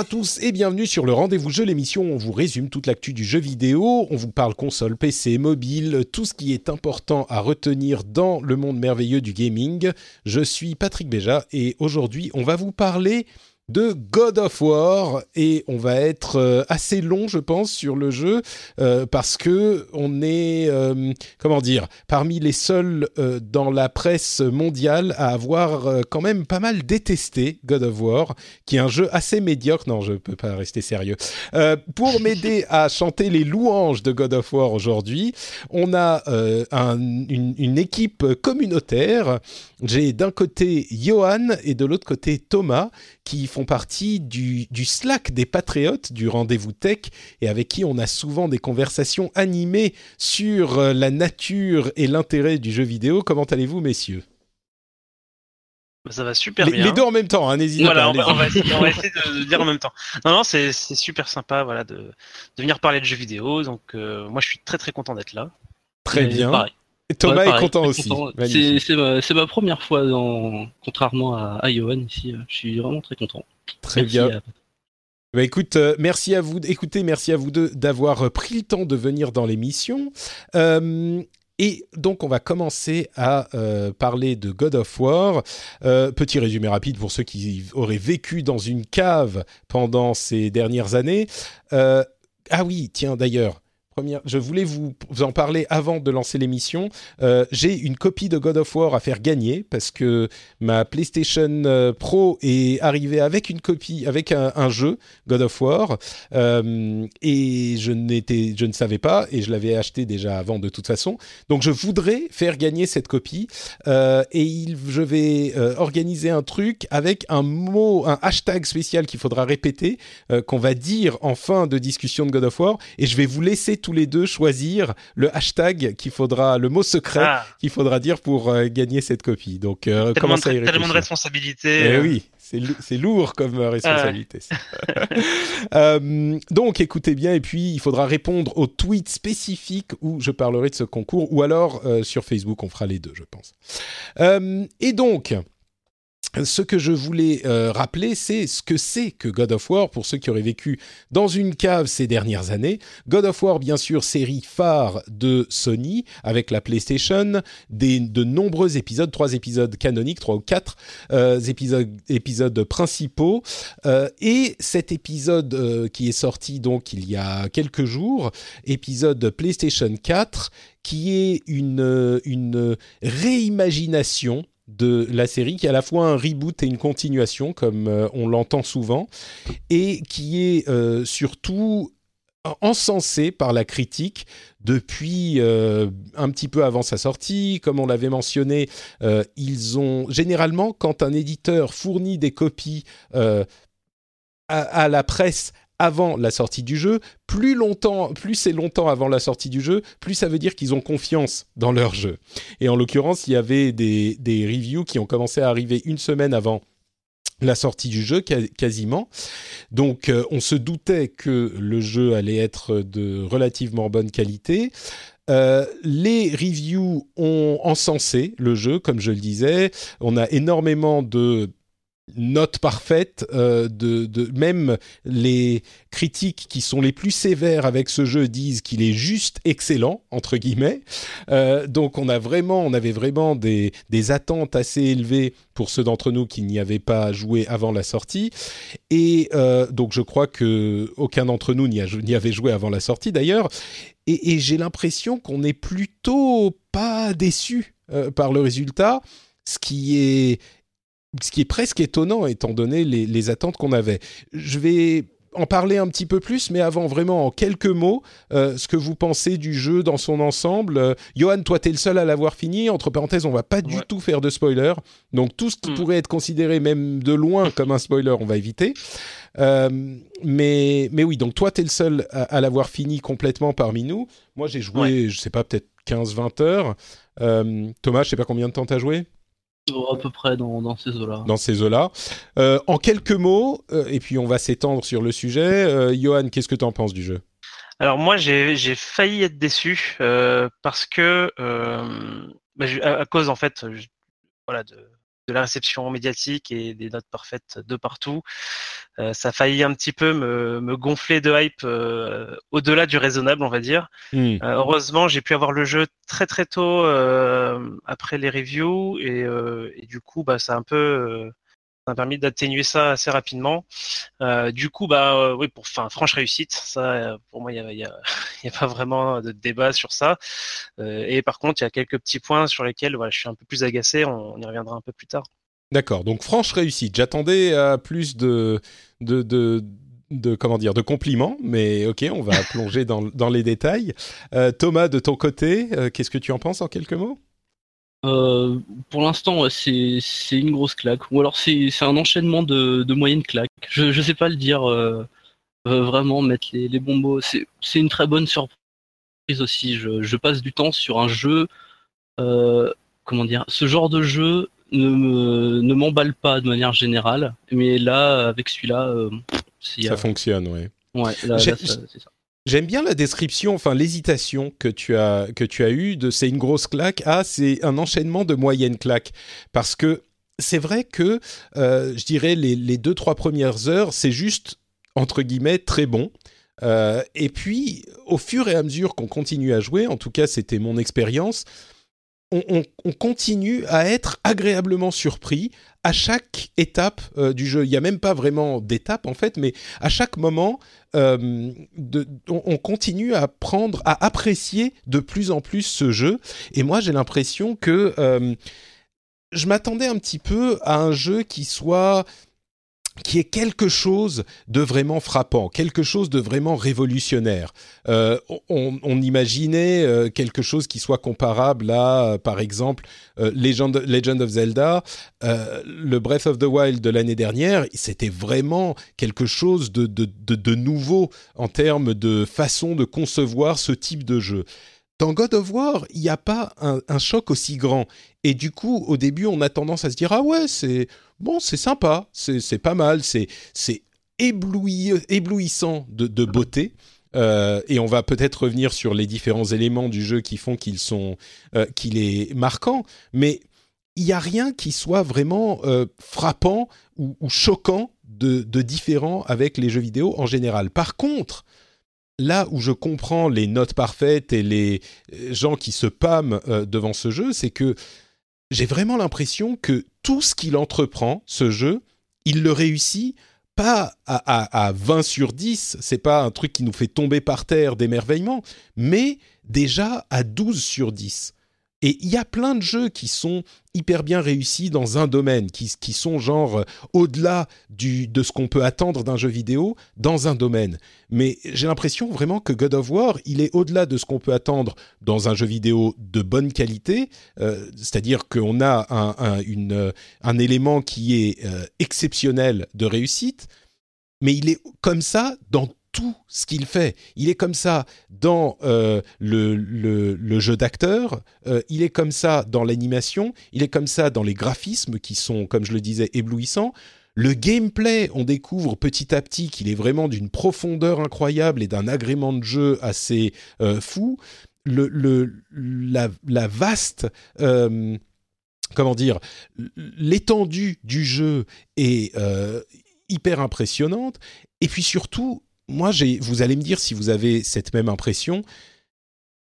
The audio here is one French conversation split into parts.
À tous et bienvenue sur le Rendez-vous Jeu, l'émission où on vous résume toute l'actu du jeu vidéo, on vous parle console, PC, mobile, tout ce qui est important à retenir dans le monde merveilleux du gaming. Je suis Patrick Béja et aujourd'hui on va vous parler de God of War et on va être euh, assez long je pense sur le jeu euh, parce que on est euh, comment dire parmi les seuls dans la presse mondiale à avoir quand même pas mal détesté God of War qui est un jeu assez médiocre. Non je peux pas rester sérieux. Pour m'aider à chanter les louanges de God of War aujourd'hui on a un, une, une équipe communautaire j'ai d'un côté Johan et de l'autre côté Thomas qui font partie du, du Slack des patriotes du rendez-vous tech et avec qui on a souvent des conversations animées sur euh, la nature et l'intérêt du jeu vidéo. Comment allez-vous, messieurs? Ça va super les, bien. Les deux en même temps, hein, n'hésitez voilà, pas. On va, on, va essayer, on va, essayer, de, de, dire en même temps. Non, non, c'est super sympa, voilà, de, de, venir parler de jeux vidéo. Donc, euh, moi, je suis très très content d'être là. Très Et bien. Pareil. Et Thomas Ouais, pareil, est content aussi. C'est ma, première fois, dans, contrairement à, à Johan ici. Je suis vraiment très content. Très Merci bien. à- Bah écoute, euh, merci à vous. Écoutez, merci à vous deux d'avoir euh, pris le temps de venir dans l'émission. Euh, et donc, on va commencer à euh, parler de God of War. Euh, petit résumé rapide pour ceux qui auraient vécu dans une cave pendant ces dernières années. Euh, ah oui, tiens, d'ailleurs. Je voulais vous, en parler avant de lancer l'émission. Euh, J'ai une copie de God of War à faire gagner parce que ma PlayStation euh, Pro est arrivée avec une copie, avec un, jeu God of War, euh, et je n'étais, je ne savais pas, et je l'avais acheté déjà avant de toute façon. Donc je voudrais faire gagner cette copie, et je vais organiser un truc avec un mot, un hashtag spécial qu'il faudra répéter, qu'on va dire en fin de discussion de God of War, et je vais vous laisser tous les deux choisir le hashtag qu'il faudra, le mot secret Ah, qu'il faudra dire pour euh, gagner cette copie. Donc euh, commencez à y tellement de réfléchir. responsabilités. Eh euh, oui, c'est lou- c'est lourd comme euh, responsabilité. ça. Euh, donc écoutez bien, et puis il faudra répondre aux tweets spécifiques où je parlerai de ce concours, ou alors euh, sur Facebook, on fera les deux, je pense. Euh, et donc. Ce que je voulais euh, rappeler, c'est ce que c'est que God of War pour ceux qui auraient vécu dans une cave ces dernières années. God of War, bien sûr, série phare de Sony avec la PlayStation, des, de nombreux épisodes, trois épisodes canoniques, trois ou quatre euh, épisodes, principaux. Euh, et cet épisode qui est sorti donc il y a quelques jours, épisode PlayStation 4, qui est une, une réimagination de la série, qui est à la fois un reboot et une continuation, comme euh, on l'entend souvent, et qui est euh, surtout encensé par la critique depuis euh, un petit peu avant sa sortie. Comme on l'avait mentionné, ils ont généralement, quand un éditeur fournit des copies à la presse avant la sortie du jeu, plus longtemps, plus c'est longtemps avant la sortie du jeu, plus ça veut dire qu'ils ont confiance dans leur jeu. Et en l'occurrence, il y avait des, reviews qui ont commencé à arriver une semaine avant la sortie du jeu quasiment. Donc euh, on se doutait que le jeu allait être de relativement bonne qualité. Euh, les reviews ont encensé le jeu, comme je le disais. On a énormément de note parfaite de, de, même les critiques qui sont les plus sévères avec ce jeu disent qu'il est juste excellent entre guillemets. Donc on a vraiment on avait vraiment des, des attentes assez élevées pour ceux d'entre nous qui n'y avaient pas joué avant la sortie. Et donc je crois que aucun d'entre nous n'y avait joué avant la sortie d'ailleurs. Et, j'ai l'impression qu'on n'est plutôt pas déçu euh, par le résultat, ce qui est ce qui est presque étonnant étant donné les, attentes qu'on avait. Je vais en parler un petit peu plus, mais avant vraiment en quelques mots, euh, ce que vous pensez du jeu dans son ensemble. Euh, Johan, toi, tu es le seul à l'avoir fini. Entre parenthèses, on va pas du tout faire de spoiler. Donc tout ce qui hmm. pourrait être considéré même de loin comme un spoiler, on va éviter. Euh, mais, mais oui, donc toi, tu es le seul à, l'avoir fini complètement parmi nous. Moi, j'ai joué, je sais pas, peut-être 15-20 heures. Thomas, je sais pas combien de temps tu as joué? À peu près dans, dans ces eaux-là. Dans ces eaux-là. Euh, en quelques mots, et puis on va s'étendre sur le sujet. Johan, qu'est-ce que tu en penses du jeu? Alors moi, j'ai failli être déçu parce que, bah, à, cause en fait, voilà, de, de la réception médiatique et des notes parfaites de partout. Euh, ça a failli un petit peu me, gonfler de hype euh, au-delà du raisonnable, on va dire. Hmm. Euh, heureusement, j'ai pu avoir le jeu très très tôt après les reviews et, du coup, bah, ça a un peu ça a permis d'atténuer ça assez rapidement. du coup, bah oui, pour enfin franche réussite, ça pour moi il y a, pas vraiment de débat sur ça. et par contre, il y a quelques petits points sur lesquels voilà, je suis un peu plus agacé. On, y reviendra un peu plus tard. D'accord. Donc franche réussite. J'attendais plus de, de, de comment dire de compliments, mais ok, on va plonger dans les détails. Thomas, de ton côté, qu'est-ce que tu en penses en quelques mots? Euh, pour l'instant, c'est une grosse claque. Ou alors c'est un enchaînement de, de moyennes claques. Je ne sais pas le dire euh, euh, vraiment, mettre les, les bons mots. C'est une très bonne surprise aussi. Je, je, passe du temps sur un jeu. comment dire Ce genre de jeu ne ne m'emballe pas de manière générale. Mais là, avec celui-là, ça fonctionne, oui. Ouais, là, c'est ça. J'aime bien la description, enfin l'hésitation que tu as que tu as de c'est une grosse claque à c'est un enchaînement de moyennes claques parce que c'est vrai que euh, je dirais les, les deux trois premières heures c'est juste entre guillemets très bon. Euh, et puis au fur et à mesure qu'on continue à jouer, en tout cas c'était mon expérience, on, continue à être agréablement surpris à chaque étape euh, du jeu. Il n'y a même pas vraiment d'étape en fait, mais à chaque moment, euh, on, continue à prendre, à apprécier de plus en plus ce jeu. Et moi, j'ai l'impression que euh, je m'attendais un petit peu à un jeu qui soit qui est quelque chose de vraiment frappant, quelque chose de vraiment révolutionnaire. Euh, on, imaginait euh, quelque chose qui soit comparable à, euh, par exemple, Legend, of Zelda, le Breath of the Wild de l'année dernière, c'était vraiment quelque chose de, nouveau en termes de façon de concevoir ce type de jeu. Dans God of War, il n'y a pas un, un, choc aussi grand. Et du coup, au début, on a tendance à se dire, ah ouais, c'est bon, c'est sympa, c'est pas mal, c'est éblouissant de, beauté. Euh, et on va peut-être revenir sur les différents éléments du jeu qui font qu'il euh, qu'il est marquant, mais il n'y a rien qui soit vraiment euh, frappant ou, choquant de, de, différent avec les jeux vidéo en général. Par contre, là où je comprends les notes parfaites et les gens qui se pâment devant ce jeu, c'est que j'ai vraiment l'impression que tout ce qu'il entreprend, ce jeu, il le réussit pas à, à, 20 sur 10, c'est pas un truc qui nous fait tomber par terre d'émerveillement, mais déjà à 12 sur 10. Et il y a plein de jeux qui sont hyper bien réussis dans un domaine, qui, sont genre euh, au-delà de ce qu'on peut attendre d'un jeu vidéo dans un domaine. Mais j'ai l'impression vraiment que God of War, il est au-delà de ce qu'on peut attendre dans un jeu vidéo de bonne qualité, euh, c'est-à-dire qu'on a un, euh, élément qui est exceptionnel de réussite, mais il est comme ça dans tout ce qu'il fait. Il est comme ça dans euh, le, jeu d'acteur, euh, il est comme ça dans l'animation, il est comme ça dans les graphismes qui sont, comme je le disais, éblouissants. Le gameplay, on découvre petit à petit qu'il est vraiment d'une profondeur incroyable et d'un agrément de jeu assez euh, fou. La, vaste comment dire, l'étendue du jeu est hyper impressionnante. Et puis surtout, moi, vous allez me dire si vous avez cette même impression.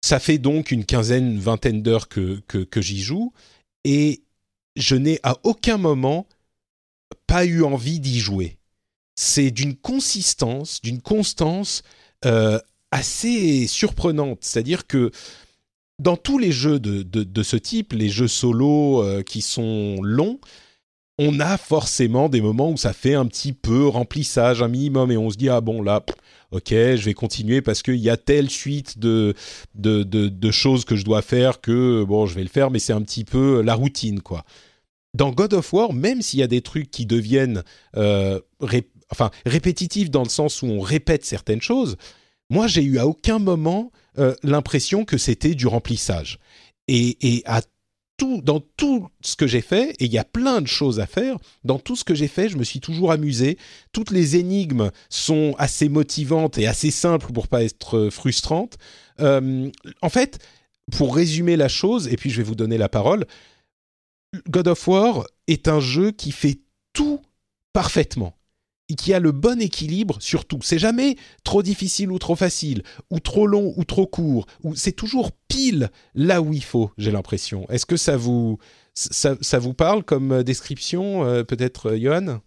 Ça fait donc une quinzaine, vingtaine d'heures que, que, j'y joue et je n'ai à aucun moment pas eu envie d'y jouer. C'est d'une consistance, d'une constance euh, assez surprenante. C'est-à-dire que dans tous les jeux de, de, ce type, les jeux solo euh, qui sont longs, on a forcément des moments où ça fait un petit peu remplissage, un minimum, et on se dit ah bon là, ok, je vais continuer parce qu'il y a telle suite de, de, de, choses que je dois faire que bon, je vais le faire, mais c'est un petit peu la routine quoi. Dans God of War, même s'il y a des trucs qui deviennent euh, enfin répétitifs dans le sens où on répète certaines choses, moi j'ai eu à aucun moment euh, l'impression que c'était du remplissage. Et, et à dans tout ce que j'ai fait, et il y a plein de choses à faire, dans tout ce que j'ai fait, je me suis toujours amusé. Toutes les énigmes sont assez motivantes et assez simples pour pas être frustrantes. Euh, en fait, pour résumer la chose, et puis je vais vous donner la parole, God of War est un jeu qui fait tout parfaitement qui a le bon équilibre surtout. C'est jamais trop difficile ou trop facile, ou trop long ou trop court, ou c'est toujours pile là où il faut, j'ai l'impression. Est-ce que ça vous, ça, vous parle comme euh, description, euh, peut-être, euh, Johan?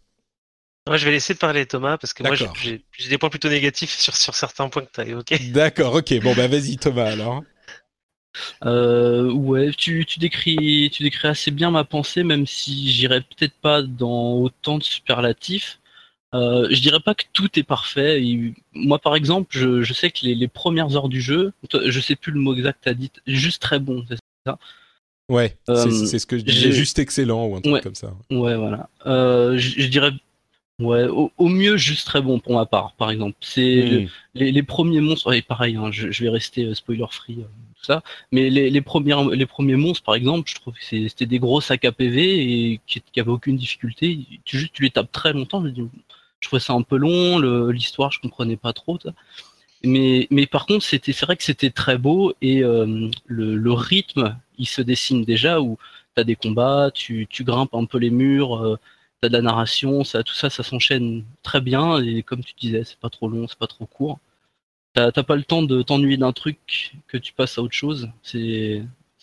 Moi, je vais laisser de parler Thomas parce que moi j'ai des points plutôt négatifs sur, sur certains points que tu as évoqués. D'accord, ok. Bon, bah vas-y Thomas alors. ouais, tu, tu, décris, tu décris assez bien ma pensée, même si j'irai peut-être pas dans autant de superlatifs. Euh, je dirais pas que tout est parfait. moi, par exemple, je, sais que les, premières heures du jeu, je sais plus le mot exact, t'as dit juste très bon, c'est ça? Ouais, euh, c'est ce que je disais, juste excellent ou un truc comme ça. Ouais, voilà. Euh, je, dirais, ouais, au, mieux juste très bon pour ma part, par exemple. C'est hmm. les, premiers monstres, et pareil, hein, je, vais rester spoiler free, tout ça. Mais les, les, premières, les premiers monstres, par exemple, je trouve que c'était des gros sacs à PV et qui, qui avaient aucune difficulté. Tu juste, tu les tapes très longtemps. Je dis, je trouvais ça un peu long, l'histoire je comprenais pas trop. Mais, par contre, c'était, c'est vrai que c'était très beau et euh, le, rythme, il se dessine déjà où tu as des combats, tu, grimpes un peu les murs, euh, tu as de la narration, ça, tout ça, ça s'enchaîne très bien et comme tu disais, c'est pas trop long, c'est pas trop court. T'as pas le temps de t'ennuyer d'un truc que tu passes à autre chose.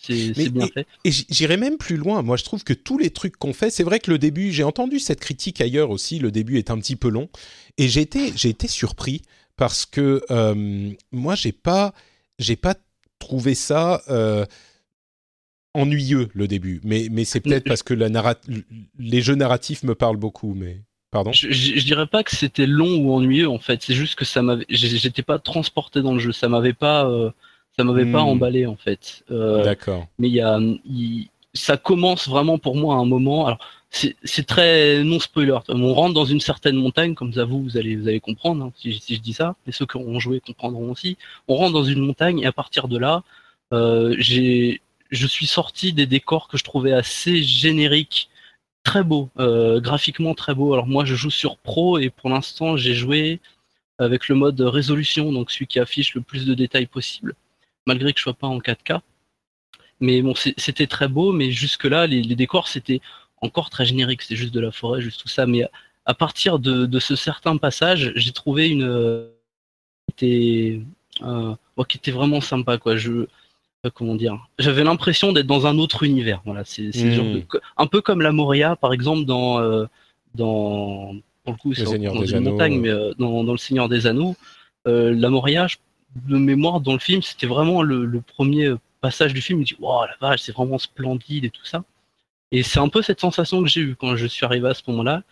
C'est bien fait. Et j'irai même plus loin. Moi, je trouve que tous les trucs qu'on fait, c'est vrai que le début, j'ai entendu cette critique ailleurs aussi. Le début est un petit peu long, et j'ai été, j'ai été surpris parce que euh, moi, j'ai pas, j'ai pas trouvé ça. Euh, ennuyeux le début, mais, mais c'est peut-être parce que la les jeux narratifs me parlent beaucoup, mais pardon? Je, je, dirais pas que c'était long ou ennuyeux en fait, c'est juste que ça m'avait, j'étais pas transporté dans le jeu, ça m'avait pas, euh, ça m'avait pas hmm. emballé en fait. Euh, D'accord. Mais il y a, ça commence vraiment pour moi à un moment. Alors c'est très non spoiler. On rentre dans une certaine montagne, comme ça vous, vous allez, vous allez comprendre hein, si, je dis ça. Et ceux qui auront joué comprendront aussi. On rentre dans une montagne et à partir de là, euh, j'ai, je suis sorti des décors que je trouvais assez génériques, très beaux, euh, graphiquement très beaux. Alors moi, je joue sur Pro et pour l'instant, j'ai joué avec le mode résolution, donc celui qui affiche le plus de détails possible malgré que je sois pas en 4K. Mais bon, c'était très beau, mais jusque-là, les, décors, c'était encore très générique, c'était juste de la forêt, juste tout ça. Mais à partir de, ce certain passage, j'ai trouvé une qui était, euh, qui était vraiment sympa, quoi. Je euh, comment dire J'avais l'impression d'être dans un autre univers. Voilà, c'est hmm. un peu comme la Moria, par exemple, dans euh, dans pour le coup, c'est dans une montagne, mais dans, dans, le Seigneur des Anneaux. la Moria, je de mémoire dans le film, c'était vraiment le, premier passage du film. Me dis, wow, la vache, c'est vraiment splendide et tout ça. Et c'est un peu cette sensation que j'ai eue quand je suis arrivé à ce moment-là.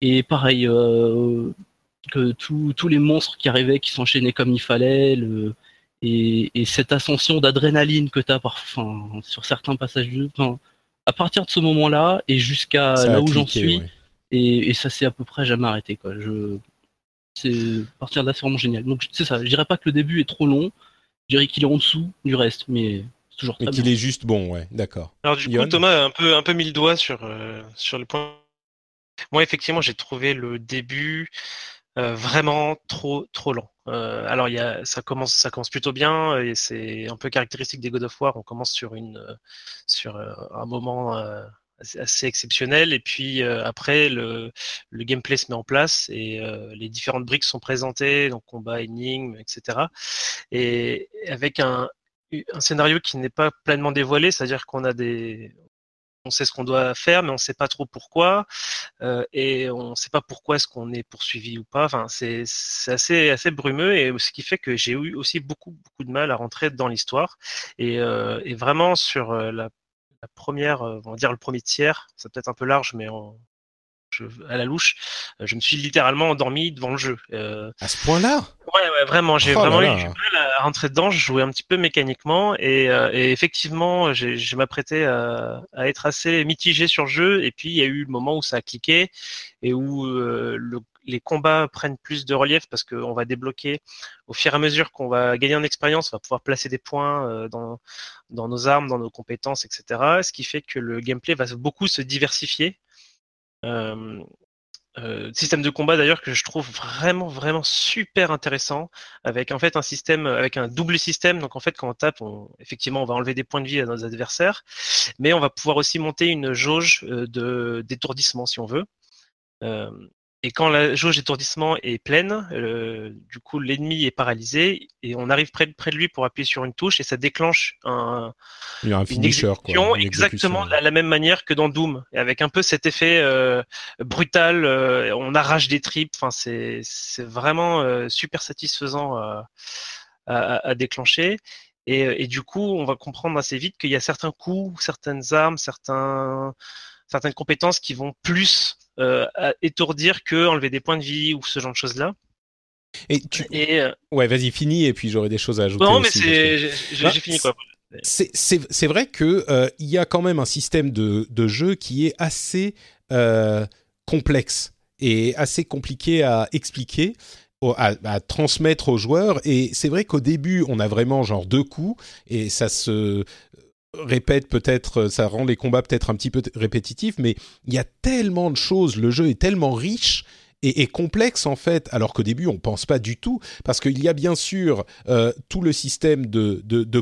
Et pareil, euh, que tous les monstres qui arrivaient, qui s'enchaînaient comme il fallait, le, et, cette ascension d'adrénaline que tu as enfin, sur certains passages du enfin, à partir de ce moment-là et jusqu'à là où j'en suis, et, et, ça s'est à peu près jamais arrêté. Quoi. Je, c'est partir de là, c'est vraiment génial. Donc c'est ça. Je dirais pas que le début est trop long. Je dirais qu'il est en dessous du reste, mais c'est toujours très Mais qu'il est juste bon, ouais. D'accord. Alors du coup, Thomas a un peu un peu mis le doigt sur euh, sur le point. Moi, effectivement, j'ai trouvé le début vraiment trop trop lent. alors il y a, ça commence ça commence plutôt bien et c'est un peu caractéristique des God of War. On commence sur une sur un moment assez exceptionnel. Et puis après le, le, gameplay se met en place et les différentes briques sont présentées donc combat énigme etc et avec un, un scénario qui n'est pas pleinement dévoilé c'est-à-dire qu'on a des on sait ce qu'on doit faire, mais on ne sait pas trop pourquoi, euh, et on ne sait pas pourquoi est-ce qu'on est poursuivi ou pas. Enfin, c'est assez assez brumeux, et ce qui fait que j'ai eu aussi beaucoup beaucoup de mal à rentrer dans l'histoire, et, euh, vraiment sur euh, la, première, on va dire le premier tiers, c'est peut-être un peu large, mais à la louche, je me suis littéralement endormi devant le jeu. à ce point-là? Ouais, ouais, vraiment, j'ai oh vraiment eu du mal à rentrer dedans. Je jouais un petit peu mécaniquement et, euh, et effectivement, je m'apprêtais à, à, être assez mitigé sur le jeu. Et puis, il y a eu le moment où ça a cliqué et où euh, le, les combats prennent plus de relief parce qu'on va débloquer au fur et à mesure qu'on va gagner en expérience, on va pouvoir placer des points euh, dans, dans nos armes, dans nos compétences, etc. Ce qui fait que le gameplay va beaucoup se diversifier. Euh, euh, système de combat d'ailleurs que je trouve vraiment vraiment super intéressant avec en fait un système avec un double système. Donc en fait quand on tape on, effectivement on va enlever des points de vie à nos adversaires mais on va pouvoir aussi monter une jauge euh, de d'étourdissement si on veut. Euh, et quand la jauge d'étourdissement est pleine, euh, du coup l'ennemi est paralysé et on arrive près, près de lui pour appuyer sur une touche et ça déclenche un, Il y a un une exécution quoi, exactement de la, même manière que dans Doom, et avec un peu cet effet euh, brutal, euh, on arrache des tripes. Enfin, c'est vraiment euh, super satisfaisant à, à, à déclencher. Et, et, du coup, on va comprendre assez vite qu'il y a certains coups, certaines armes, certains certaines compétences qui vont plus euh, étourdir que enlever des points de vie ou ce genre de choses là. Et, tu... et euh, ouais, vas-y, finis et puis j'aurai des choses à ajouter. Non, mais c'est, j'ai, fini quoi. C'est vrai que euh, il y a quand même un système de, de jeu qui est assez complexe et assez compliqué à expliquer. À, à, transmettre aux joueurs et c'est vrai qu'au début on a vraiment genre deux coups et ça se répète peut-être, ça rend les combats peut-être un petit peu répétitifs, mais il y a tellement de choses, le jeu est tellement riche et, complexe en fait, alors qu'au début on pense pas du tout, parce qu'il y a bien sûr euh, tout le système de, de, de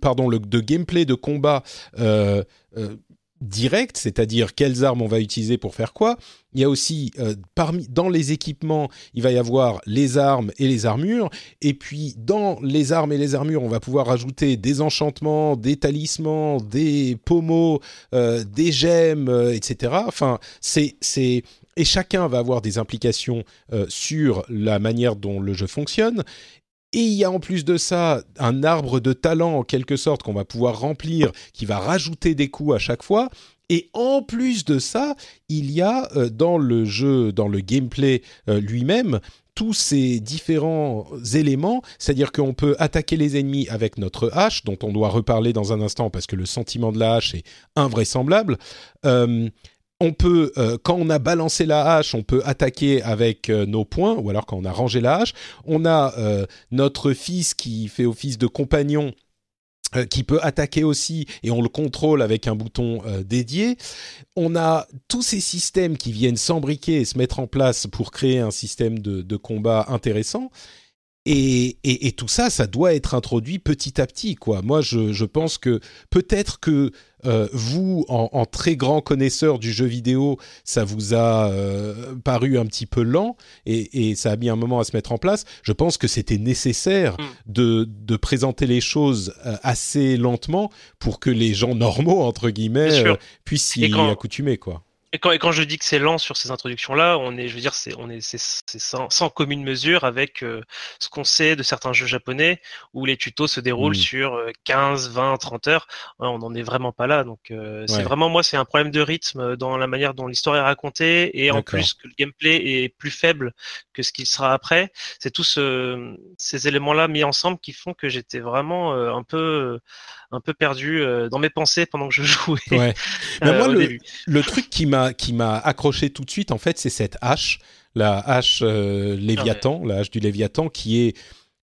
pardon, le, de gameplay de combat euh, euh, direct, c'est-à-dire quelles armes on va utiliser pour faire quoi. Il y a aussi euh, parmi dans les équipements, il va y avoir les armes et les armures, et puis dans les armes et les armures, on va pouvoir ajouter des enchantements, des talismans, des pommeaux, euh, des gemmes, euh, etc. Enfin, c'est c'est et chacun va avoir des implications sur la manière dont le jeu fonctionne. Et il y a en plus de ça un arbre de talent en quelque sorte qu'on va pouvoir remplir, qui va rajouter des coups à chaque fois. Et en plus de ça, il y a euh, dans le jeu, dans le gameplay euh, lui-même, tous ces différents éléments, c'est-à-dire qu'on peut attaquer les ennemis avec notre hache, dont on doit reparler dans un instant parce que le sentiment de la hache est invraisemblable. Euh, on peut, euh, quand on a balancé la hache, on peut attaquer avec euh, nos poings, ou alors quand on a rangé la hache. On a euh, notre fils qui fait office de compagnon qui peut attaquer aussi et on le contrôle avec un bouton dédié. On a tous ces systèmes qui viennent s'embriquer et se mettre en place pour créer un système de, de combat intéressant. Et, et, et, tout ça, ça doit être introduit petit à petit, quoi. Moi, je, je pense que peut-être que euh, vous, en, en, très grand connaisseur du jeu vidéo, ça vous a euh, paru un petit peu lent et, et, ça a mis un moment à se mettre en place. Je pense que c'était nécessaire mm. de, de, présenter les choses euh, assez lentement pour que les gens normaux, entre guillemets, puissent s'y accoutumer, quoi. Et quand, et quand, je dis que c'est lent sur ces introductions-là, on est, je veux dire, c'est, on est, c'est, sans, sans, commune mesure avec euh, ce qu'on sait de certains jeux japonais où les tutos se déroulent sur 15, 20, 30 heures. on n'en est vraiment pas là. Donc, euh, c'est vraiment moi, c'est un problème de rythme dans la manière dont l'histoire est racontée et en plus que le gameplay est plus faible que ce qu'il sera après. C'est tous ces éléments-là mis ensemble qui font que j'étais vraiment euh, un peu un peu perdu euh, dans mes pensées pendant que je jouais. Ouais. Mais moi, le, le, truc qui m'a qui m'a accroché tout de suite, en fait, c'est cette hache, la hache euh, Léviathan, ah la hache du Léviathan, qui est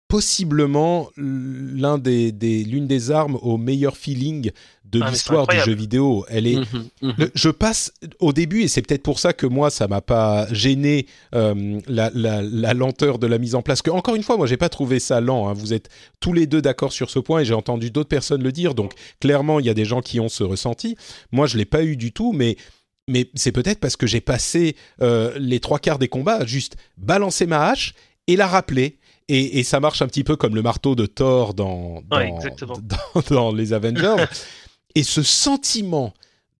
possiblement l'un des, des l'une des armes au meilleur feeling de Ah, l'histoire du jeu vidéo. Elle est, Mhm, mhm. le- je passe au début, et c'est peut-être pour ça que moi, ça m'a pas gêné euh, la, la- la lenteur de la mise en place. Que encore une fois, moi, j'ai pas trouvé ça lent. hein. Vous êtes tous les deux d'accord sur ce point, et j'ai entendu d'autres personnes le dire. Donc, clairement, il y a des gens qui ont ce ressenti. Moi, je l'ai pas eu du tout, mais mais c'est peut-être parce que j'ai passé euh, les trois quarts des combats à juste balancer ma hache et la rappeler. Et, et ça marche un petit peu comme le marteau de Thor dans, dans, Ouais, exactement. dans- dans les Avengers. et ce sentiment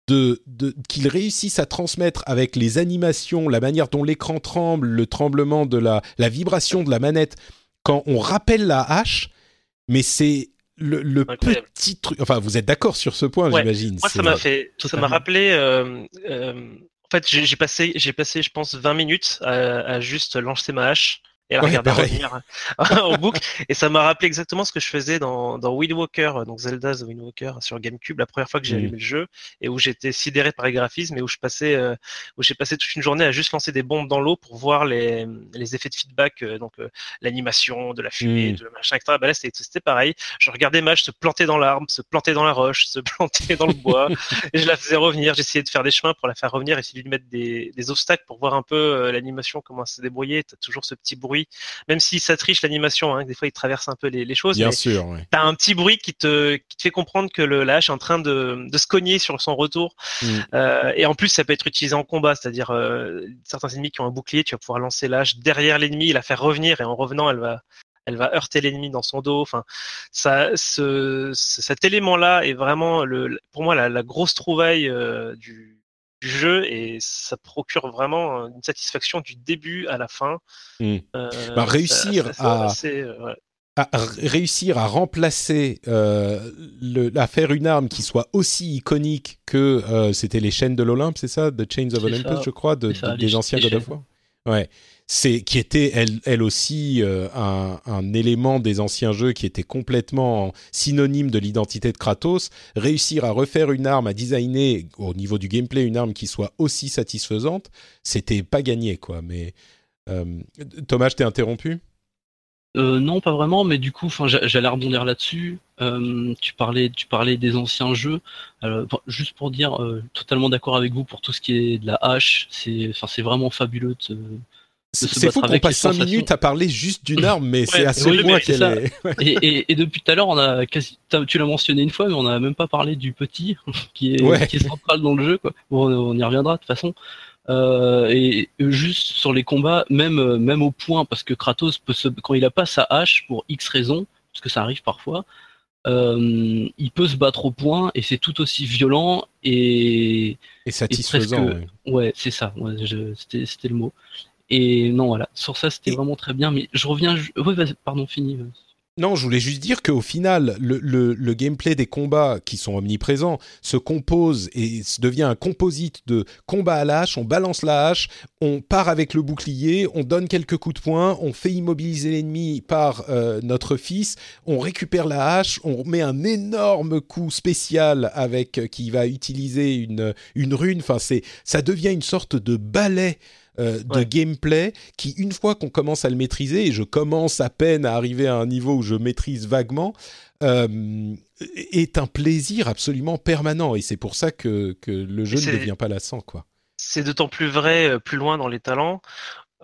de, de qu'ils réussissent à transmettre avec les animations, la manière dont l'écran tremble, le tremblement de la, la vibration de la manette, quand on rappelle la hache, mais c'est le, le petit truc. Enfin, vous êtes d'accord sur ce point, Ouais. j'imagine. Moi, ça m'a fait, ça m'a rappelé. euh, euh, en fait, j'ai j'ai passé, j'ai passé, je pense, 20 minutes à, à juste lancer ma hache et à la Ouais, regarder revenir en boucle. Et ça m'a rappelé exactement ce que je faisais dans, dans Wind Walker, donc Zelda's Wind Walker sur GameCube, la première fois que j'ai Mhm. allumé le jeu et où j'étais sidéré par les graphismes et où je passais, euh, où j'ai passé toute une journée à juste lancer des bombes dans l'eau pour voir les, les effets de feedback, euh, donc euh, l'animation, de la fumée, Mhm. de machin, etc. Bah là, c'était c'était pareil. Je regardais ma hache se planter dans l'arbre, se planter dans la roche, se planter dans le bois et je la faisais revenir. J'essayais de faire des chemins pour la faire revenir, essayer de lui mettre des, des obstacles pour voir un peu l'animation, comment elle se débrouiller. T'as toujours ce petit bruit, même si ça triche l'animation, hein, que des fois il traverse un peu les, les choses. Bien mais sûr, ouais. T'as un petit bruit qui te, qui te fait comprendre que le la hache est en train de, de se cogner sur son retour. Mm. Euh, et en plus, ça peut être utilisé en combat, c'est-à-dire euh, certains ennemis qui ont un bouclier, tu vas pouvoir lancer la hache derrière l'ennemi la faire revenir, et en revenant, elle va, elle va heurter l'ennemi dans son dos. Enfin, ça, ce, ce- cet élément-là est vraiment le, pour moi la, la grosse trouvaille euh, du, du jeu et ça procure vraiment une satisfaction du début à la fin. Mm. Euh, Bah, réussir à- euh, ouais. à r- réussir à remplacer, euh, le, à faire une arme qui soit aussi iconique que euh, c'était les chaînes de l'Olympe, c'est ça, The Chains of Olympus, ça. je crois, de, C'est ça, de- les des anciens God of. War? Ouais, c'est qui était elle, elle aussi euh, un, élément des anciens jeux qui était complètement synonyme de l'identité de Kratos. Réussir à refaire une arme, à designer au niveau du gameplay une arme qui soit aussi satisfaisante, c'était pas gagné quoi. Mais euh, Thomas, je t'ai interrompu? Euh, non, pas vraiment, mais du coup, j'allais rebondir là-dessus. Tu parlais, tu parlais des anciens jeux. Juste pour dire, totalement d'accord avec vous pour tout ce qui est de la hache. C'est, enfin, c'est vraiment fabuleux. C'est fou qu'on passe les 5 sensations. minutes à parler juste d'une arme, mais c'est à ce oui, point mais c'est qu'elle ça. est. et, et, et depuis tout à l'heure, on a quasi, tu l'as mentionné une fois, mais on n'a même pas parlé du petit qui est, Ouais. qui est central dans le jeu. Quoi. Bon, on y reviendra de toute façon. Euh, et juste sur les combats, même même au point, parce que Kratos peut se, quand il a pas sa hache pour X raisons, parce que ça arrive parfois, euh, il peut se battre au point et c'est tout aussi violent et Et satisfaisant. presque- ouais. Ouais, c'est ça. Ouais, c'était le mot. Et non, voilà. Sur ça, c'était Et- vraiment très bien. Mais je reviens. pardon, fini. Non, je voulais juste dire qu'au final, le, le- le gameplay des combats qui sont omniprésents se compose et se devient un composite de combat à la hache. On balance la hache, on part avec le bouclier, on donne quelques coups de poing, on fait immobiliser l'ennemi par euh, notre fils, on récupère la hache, on met un énorme coup spécial avec euh, qui va utiliser une, une rune. Enfin, c'est ça devient une sorte de ballet euh, de Ouais. gameplay qui, une fois qu'on commence à le maîtriser, et je commence à peine à arriver à un niveau où je maîtrise vaguement, euh, est un plaisir absolument permanent. Et c'est pour ça que, que le jeu ne devient pas lassant, quoi. C'est d'autant plus vrai euh, plus loin dans les talents,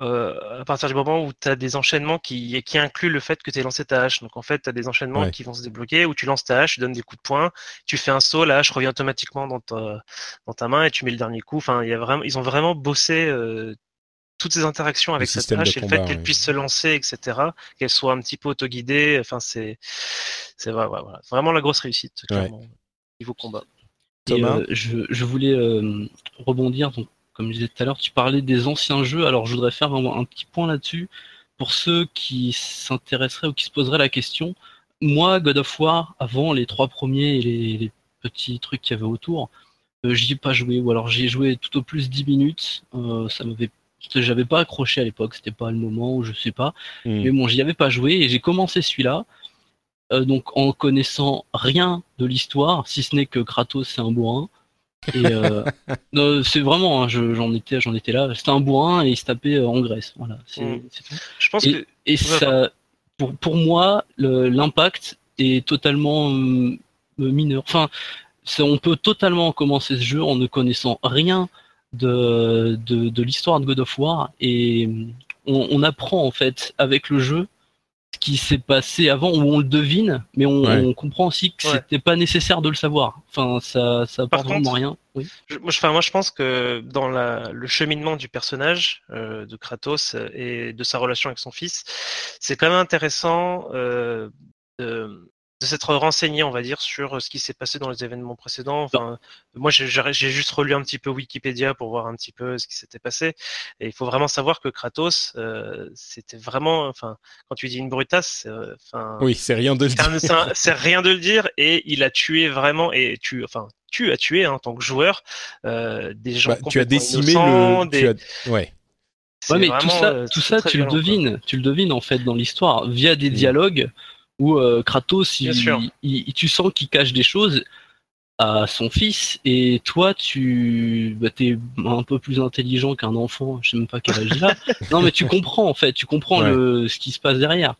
euh, à partir du moment où tu as des enchaînements qui, qui incluent le fait que tu aies lancé ta hache. Donc en fait, tu as des enchaînements Ouais. qui vont se débloquer, où tu lances ta hache, tu donnes des coups de poing, tu fais un saut, la hache revient automatiquement dans ta, dans ta main et tu mets le dernier coup. Enfin, il y a vraiment, ils ont vraiment bossé euh, toutes ces interactions avec cette hache et le combat, fait qu'elle ouais. puisse se lancer, etc., qu'elle soit un petit peu autoguidée. Enfin, c'est c'est voilà. vraiment la grosse réussite, clairement, niveau combat. Et, Thomas euh, je, je voulais euh, rebondir. Donc, comme je disais tout à l'heure, tu parlais des anciens jeux. Alors, je voudrais faire un, un petit point là-dessus pour ceux qui s'intéresseraient ou qui se poseraient la question. Moi, God of War, avant les trois premiers et les, les petits trucs qu'il y avait autour, euh, j'y ai pas joué. Ou alors j'y ai joué tout au plus 10 minutes. Euh, ça m'avait j'avais pas accroché à l'époque, c'était pas le moment ou je sais pas. Hmm. Mais bon, j'y avais pas joué et j'ai commencé celui-là. euh, donc en connaissant rien de l'histoire, si ce n'est que Kratos c'est un bourrin. Et euh, non, c'est vraiment, hein, je- j'en étais, j'en étais là. C'était un bourrin et il se tapait euh, en Grèce. Voilà. Mm. tout. Je pense Et, que et ça, pour, pour moi, l'impact est totalement mineur. Enfin, on peut totalement commencer ce jeu en ne connaissant rien de, de, l'histoire de God of War et on, apprend en fait avec le jeu qui s'est passé avant ou on le devine mais on, comprend aussi que c'était pas nécessaire de le savoir. Enfin ça ça apporte vraiment rien. Oui. moi, je, moi je pense que dans la, le cheminement du personnage euh, de Kratos et de sa relation avec son fils c'est quand même intéressant euh, de, de s'être renseigné, on va dire, sur euh, ce qui s'est passé dans les événements précédents. Enfin, moi, j'ai juste relu un petit peu Wikipédia pour voir un petit peu ce qui s'était passé. Et il faut vraiment savoir que Kratos, euh, c'était vraiment, enfin, quand tu dis une brutasse, euh, enfin, oui, c'est rien de le dire. C'est rien de le dire. Et il a tué vraiment, et tu, enfin, tu as tué hein, en tant que joueur des gens bah, Tu as décimé le. Des... Ouais. Ouais, mais tout ça, tout ça, tu le devines, tu le devines en fait dans l'histoire via des mm. dialogues où euh, Kratos, il, tu sens qu'il cache des choses à son fils et toi tu bah, es un peu plus intelligent qu'un enfant. Je sais même pas quel âge il a. Non mais tu comprends en fait. Tu comprends le, ce qui se passe derrière.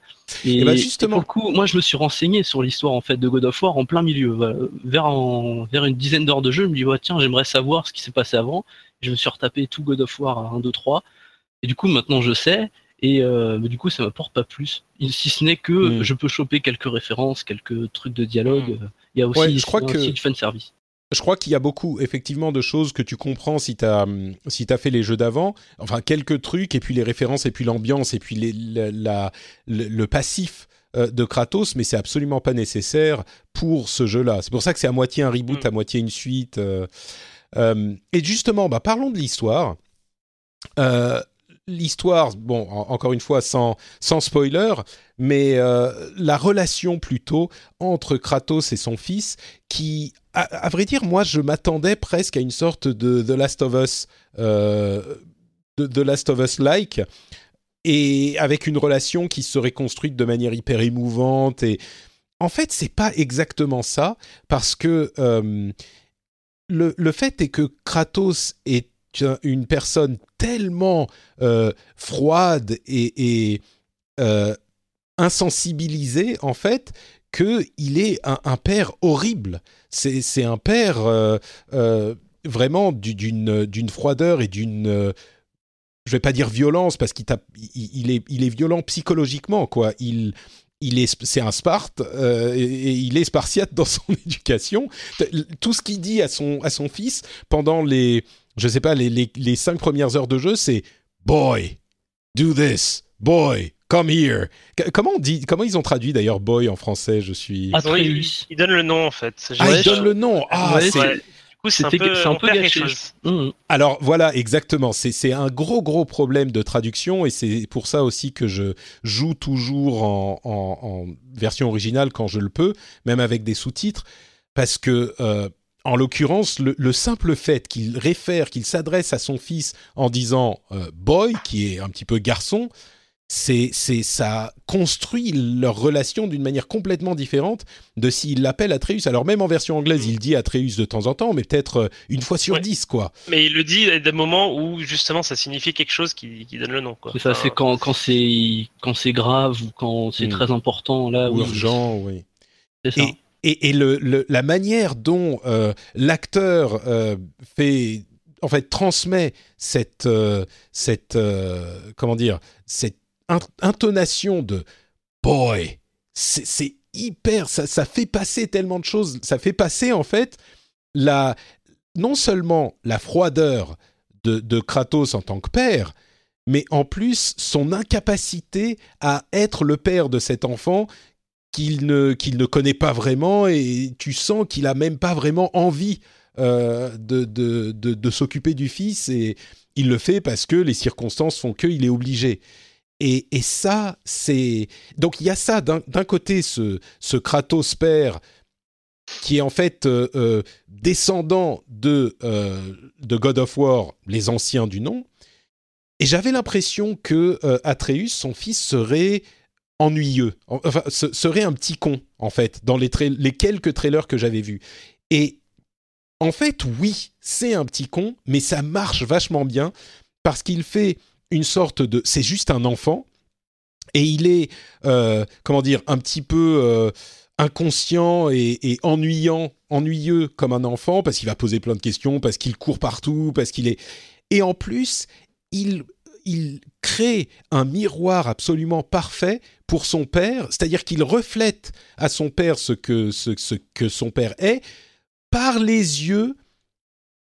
Et, bah, justement. coup moi je me suis renseigné sur l'histoire en fait de God of War en plein milieu. Vers vers une dizaine d'heures de jeu je me dis tiens j'aimerais savoir ce qui s'est passé avant. Je me suis retapé tout God of War à 1 2 3 et du coup maintenant je sais et euh, du coup, ça m'apporte pas plus. Si ce n'est que hmm. je peux choper quelques références, quelques trucs de dialogue. Hmm. Il y a aussi, je crois que... du fan service. Je crois qu'il y a beaucoup, effectivement, de choses que tu comprends si tu as, si as fait les jeux d'avant. Enfin, quelques trucs, et puis les références, et puis l'ambiance, et puis les, la, le, passif euh, de Kratos, mais c'est absolument pas nécessaire pour ce jeu-là. C'est pour ça que c'est à moitié un reboot, hmm. à moitié une suite. Euh, et justement, bah, parlons de l'histoire. Euh, l'histoire, bon, encore une fois, sans, sans spoiler, mais euh, la relation plutôt entre Kratos et son fils, qui, à, vrai dire, moi, je m'attendais presque à une sorte de The Last of Us, euh, de The Last of Us-like, et avec une relation qui serait construite de manière hyper émouvante. Et en fait, c'est pas exactement ça, parce que euh, le, le fait est que Kratos est une personne tellement euh, froide et, euh, insensibilisée, en fait, qu'il est un, père horrible. C'est un père euh, vraiment d'une froideur et d'une je vais pas dire violence parce qu'il il, est, il est violent psychologiquement quoi. Il il est c'est un Sparte et, et, il est spartiate dans son éducation. Tout ce qu'il dit à son à son fils pendant les je sais pas, les, les, les cinq premières heures de jeu, c'est Boy, do this, boy, come here. comment on dit, comment ils ont traduit d'ailleurs boy en français? Je suis. Atreus. ils, donnent le nom en fait. Ah, ils donnent le nom. Ah, c'est. C'est un peu, un peu gâché. Mmh. Alors voilà, exactement. C'est un gros gros problème de traduction et c'est pour ça aussi que je joue toujours en, en, en, version originale quand je le peux, même avec des sous-titres, parce que euh, en l'occurrence, le, simple fait qu'il réfère, qu'il s'adresse à son fils en disant euh, boy, qui est un petit peu garçon, c'est ça construit leur relation d'une manière complètement différente de s'il l'appelle Atreus. Alors même en version anglaise, il dit Atreus de temps en temps, mais peut-être euh, une fois sur dix, quoi. Mais il le dit à des moments où justement ça signifie quelque chose qui, donne le nom, quoi. C'est ça, c'est quand quand c'est quand c'est grave ou quand c'est hmm. très important là. Ou urgent, oui. C'est ça et, le, la manière dont euh, l'acteur euh, fait, en fait, transmet cette, euh, cette comment dire, cette intonation de boy, c'est hyper, ça, fait passer tellement de choses, ça fait passer en fait la, non seulement la froideur de, de Kratos en tant que père, mais en plus son incapacité à être le père de cet enfant qu'il ne, ne connaît pas vraiment et tu sens qu'il a même pas vraiment envie euh, de, de, de, s'occuper du fils et il le fait parce que les circonstances font qu'il est obligé. Et, et ça, c'est... Donc il y a ça, d'un côté, ce, ce Kratos père qui est en fait euh, euh, descendant de, de God of War, les anciens du nom. Et j'avais l'impression que Atreus, son fils, serait ennuyeux, enfin, serait un petit con, en fait, dans les, quelques trailers que j'avais vus. Et en fait, oui, c'est un petit con, mais ça marche vachement bien parce qu'il fait une sorte de. C'est juste un enfant. et il est, euh, comment dire, un petit peu euh, inconscient et, ennuyant, ennuyeux comme un enfant, parce qu'il va poser plein de questions, parce qu'il court partout, parce qu'il est... Et en plus, il, il crée un miroir absolument parfait pour son père, c'est-à-dire qu'il reflète à son père ce que, son père est par les yeux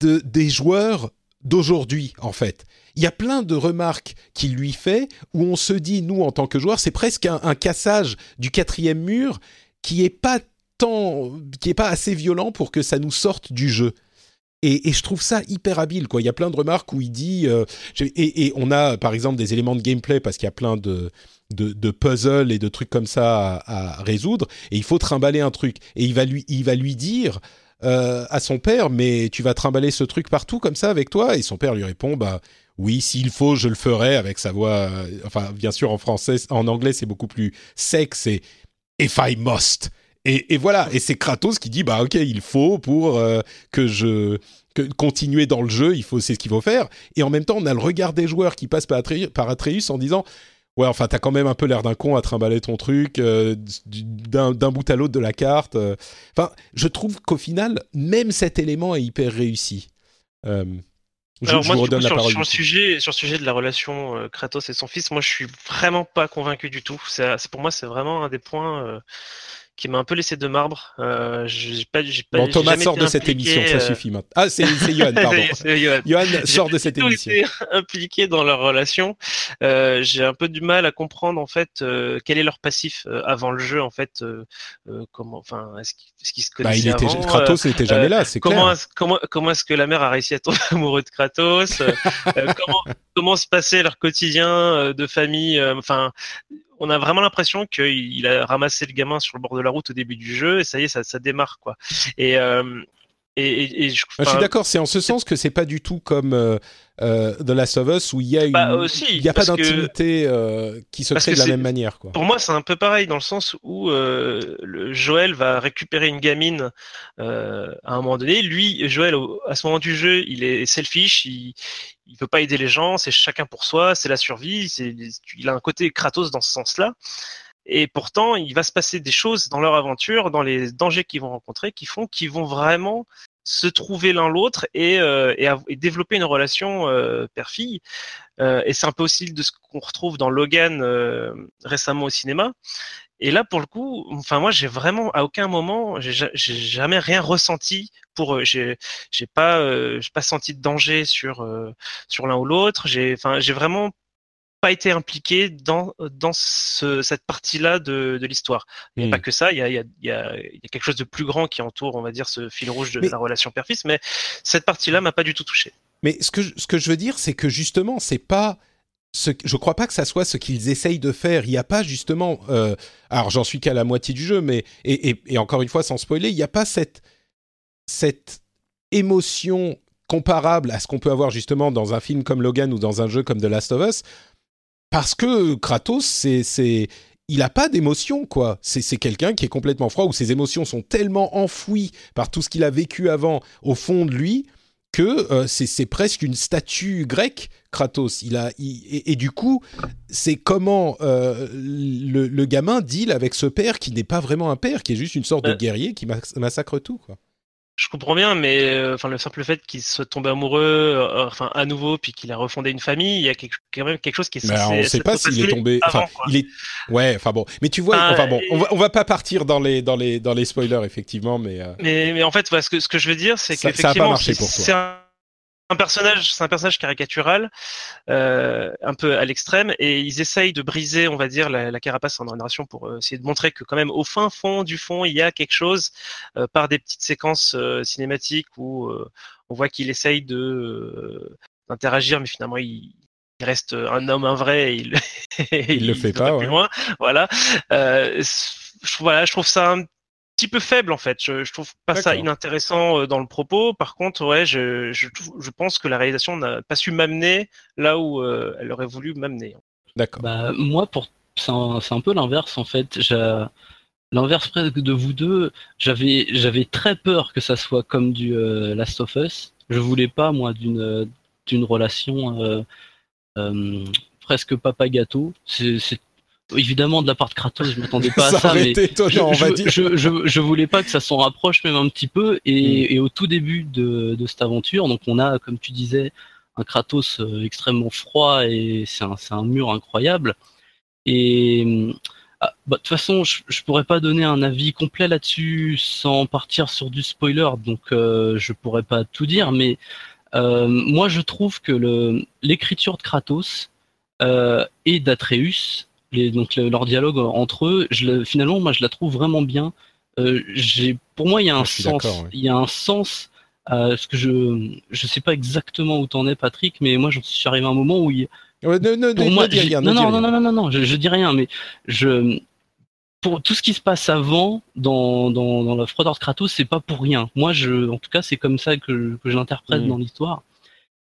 de, des joueurs d'aujourd'hui, en fait il y a plein de remarques qu'il lui fait où on se dit, nous, en tant que joueurs, c'est presque un, cassage du quatrième mur qui est pas tant, qui est pas assez violent pour que ça nous sorte du jeu. Et, je trouve ça hyper habile. Quoi. Il y a plein de remarques où il dit... Euh, et, on a, par exemple, des éléments de gameplay parce qu'il y a plein de, puzzles et de trucs comme ça à, résoudre. Et il faut trimballer un truc. Et il va lui, il va lui dire euh, à son père, mais tu vas trimballer ce truc partout comme ça avec toi? Et son père lui répond, bah oui, s'il faut, je le ferai avec sa voix. Euh, enfin, bien sûr, en français, en anglais, c'est beaucoup plus sec. C'est if I must. Et, voilà. Et c'est Kratos qui dit bah ok, il faut pour euh, que je que continuer dans le jeu. Il faut, c'est ce qu'il faut faire. Et en même temps, on a le regard des joueurs qui passent par, Atreus, en disant ouais, enfin, t'as quand même un peu l'air d'un con à trimballer ton truc euh, d'un bout à l'autre de la carte. Enfin, je trouve qu'au final, même cet élément est hyper réussi. Alors moi, sur, le sujet, sur le sujet de la relation euh, Kratos et son fils, moi je suis vraiment pas convaincu du tout. C'est pour moi c'est vraiment un des points euh, qui m'a un peu laissé de marbre. Euh, j'ai pas, j'ai pas, bon, Thomas sort de cette émission, ça euh, suffit maintenant. Ah, c'est, c'est Johan, pardon. Johan. sort de cette émission. Été impliqué dans leur relation. Euh, j'ai un peu du mal à comprendre en fait euh, quel est leur passif euh, avant le jeu en fait. comment, enfin, est-ce qu'ils, se bah, connaissaient bah, il était, Kratos n'était jamais là, c'est comment clair. Est-ce, comment, comment est-ce que la mère a réussi à tomber amoureux de Kratos Comment comment se passait leur quotidien de famille Enfin, on a vraiment l'impression qu'il a ramassé le gamin sur le bord de la route au début du jeu et ça y est, ça, démarre quoi. Et, euh, et, je, je, suis d'accord, c'est en ce sens que c'est pas du tout comme euh, euh, The Last of Us où il y a bah, une, il y a pas d'intimité euh, qui se crée de la même manière. Quoi. Pour moi, c'est un peu pareil dans le sens où euh, le Joël va récupérer une gamine euh, à un moment donné. Lui, Joël, à ce moment du jeu, il est selfish, il il veut pas aider les gens, c'est chacun pour soi, c'est la survie. Il a un côté Kratos dans ce sens-là. Et pourtant, il va se passer des choses dans leur aventure, dans les dangers qu'ils vont rencontrer, qui font qu'ils vont vraiment se trouver l'un l'autre et, euh, développer une relation euh, père-fille. Euh, et c'est un peu aussi de ce qu'on retrouve dans Logan récemment au cinéma. Et là, pour le coup, enfin moi, j'ai vraiment à aucun moment, j'ai jamais rien ressenti pour j'ai pas, j'ai pas senti de danger sur sur l'un ou l'autre. J'ai, enfin, j'ai vraiment pas été impliqué dans dans ce, cette partie-là de, de l'histoire. Il n'y a pas hmm. que ça, il y a, il y, a, il y a quelque chose de plus grand qui entoure, on va dire, ce fil rouge de la relation père-fils, mais cette partie-là m'a pas du tout touché. Mais ce que, ce que je veux dire, c'est que justement, c'est pas ce, je crois pas que ça soit ce qu'ils essayent de faire. Il n'y a pas justement, euh, alors j'en suis qu'à la moitié du jeu, mais et, et, et encore une fois sans spoiler, il n'y a pas cette cette émotion comparable à ce qu'on peut avoir justement dans un film comme Logan ou dans un jeu comme The Last of Us, parce que Kratos, c'est, il n'a pas d'émotion, quoi. C'est, quelqu'un qui est complètement froid, où ses émotions sont tellement enfouies par tout ce qu'il a vécu avant au fond de lui que euh, c'est, presque une statue grecque, Kratos. Il a, et, du coup, c'est comment euh, le, le, gamin deal avec ce père qui n'est pas vraiment un père, qui est juste une sorte de guerrier qui massacre tout, quoi je comprends bien, mais euh, enfin le simple fait qu'il soit tombé amoureux, euh, enfin à nouveau, puis qu'il a refondé une famille, il y a quelque, quand même quelque chose qui. Mais on ne sait pas s'il est tombé. Enfin, il est. Ouais, enfin bon. Mais tu vois, ah, enfin bon, on va, on va pas partir dans les dans les dans les spoilers effectivement, mais. Euh, mais, mais en fait, ce que ce que je veux dire, c'est qu'effectivement, c'est un un personnage, c'est un personnage caricatural, euh, un peu à l'extrême, et ils essayent de briser, on va dire, la, la carapace en narration pour euh, essayer de montrer que quand même au fin fond du fond, il y a quelque chose euh, par des petites séquences euh, cinématiques où on voit qu'il essaye de d'interagir, mais finalement il, il reste un homme, un vrai, et il, il, le fait pas, plus loin. Voilà. Euh, voilà, je trouve ça un petit peu faible en fait. Je, je trouve pas ça inintéressant euh, dans le propos. Par contre, ouais, je, je, je pense que la réalisation n'a pas su m'amener là où euh, elle aurait voulu m'amener. D'accord. Bah, moi, pour c'est un, un, peu l'inverse en fait. L'inverse presque de vous deux. J'avais j'avais très peur que ça soit comme du euh, Last of Us. Je voulais pas moi d'une d'une relation presque papa gâteau. C'est évidemment de la part de Kratos, je m'attendais pas à ça, mais je, on va dire. Je, je, voulais pas que ça s'en rapproche même un petit peu. Et, mm. et au tout début de, de, cette aventure, donc on a, comme tu disais, un Kratos euh, extrêmement froid et c'est un, un, mur incroyable. Et ah, bah, de toute façon, je, je pourrais pas donner un avis complet là-dessus sans partir sur du spoiler, donc euh, je pourrais pas tout dire. Mais euh, moi, je trouve que l'écriture de Kratos euh, et d'Atreus, donc leur dialogue entre eux, je, finalement, moi, je la trouve vraiment bien. Euh, pour moi, il y a un sens. Il y a un sens à ce que je, je sais pas exactement où t'en es, Patrick, mais moi, je suis arrivé à un moment où il, non, non, non, non, non, je, je dis rien, mais je, pour tout ce qui se passe avant dans, dans, dans la froideur de Kratos, c'est pas pour rien. Moi, je, en tout cas, c'est comme ça que, que je l'interprète mm. dans l'histoire.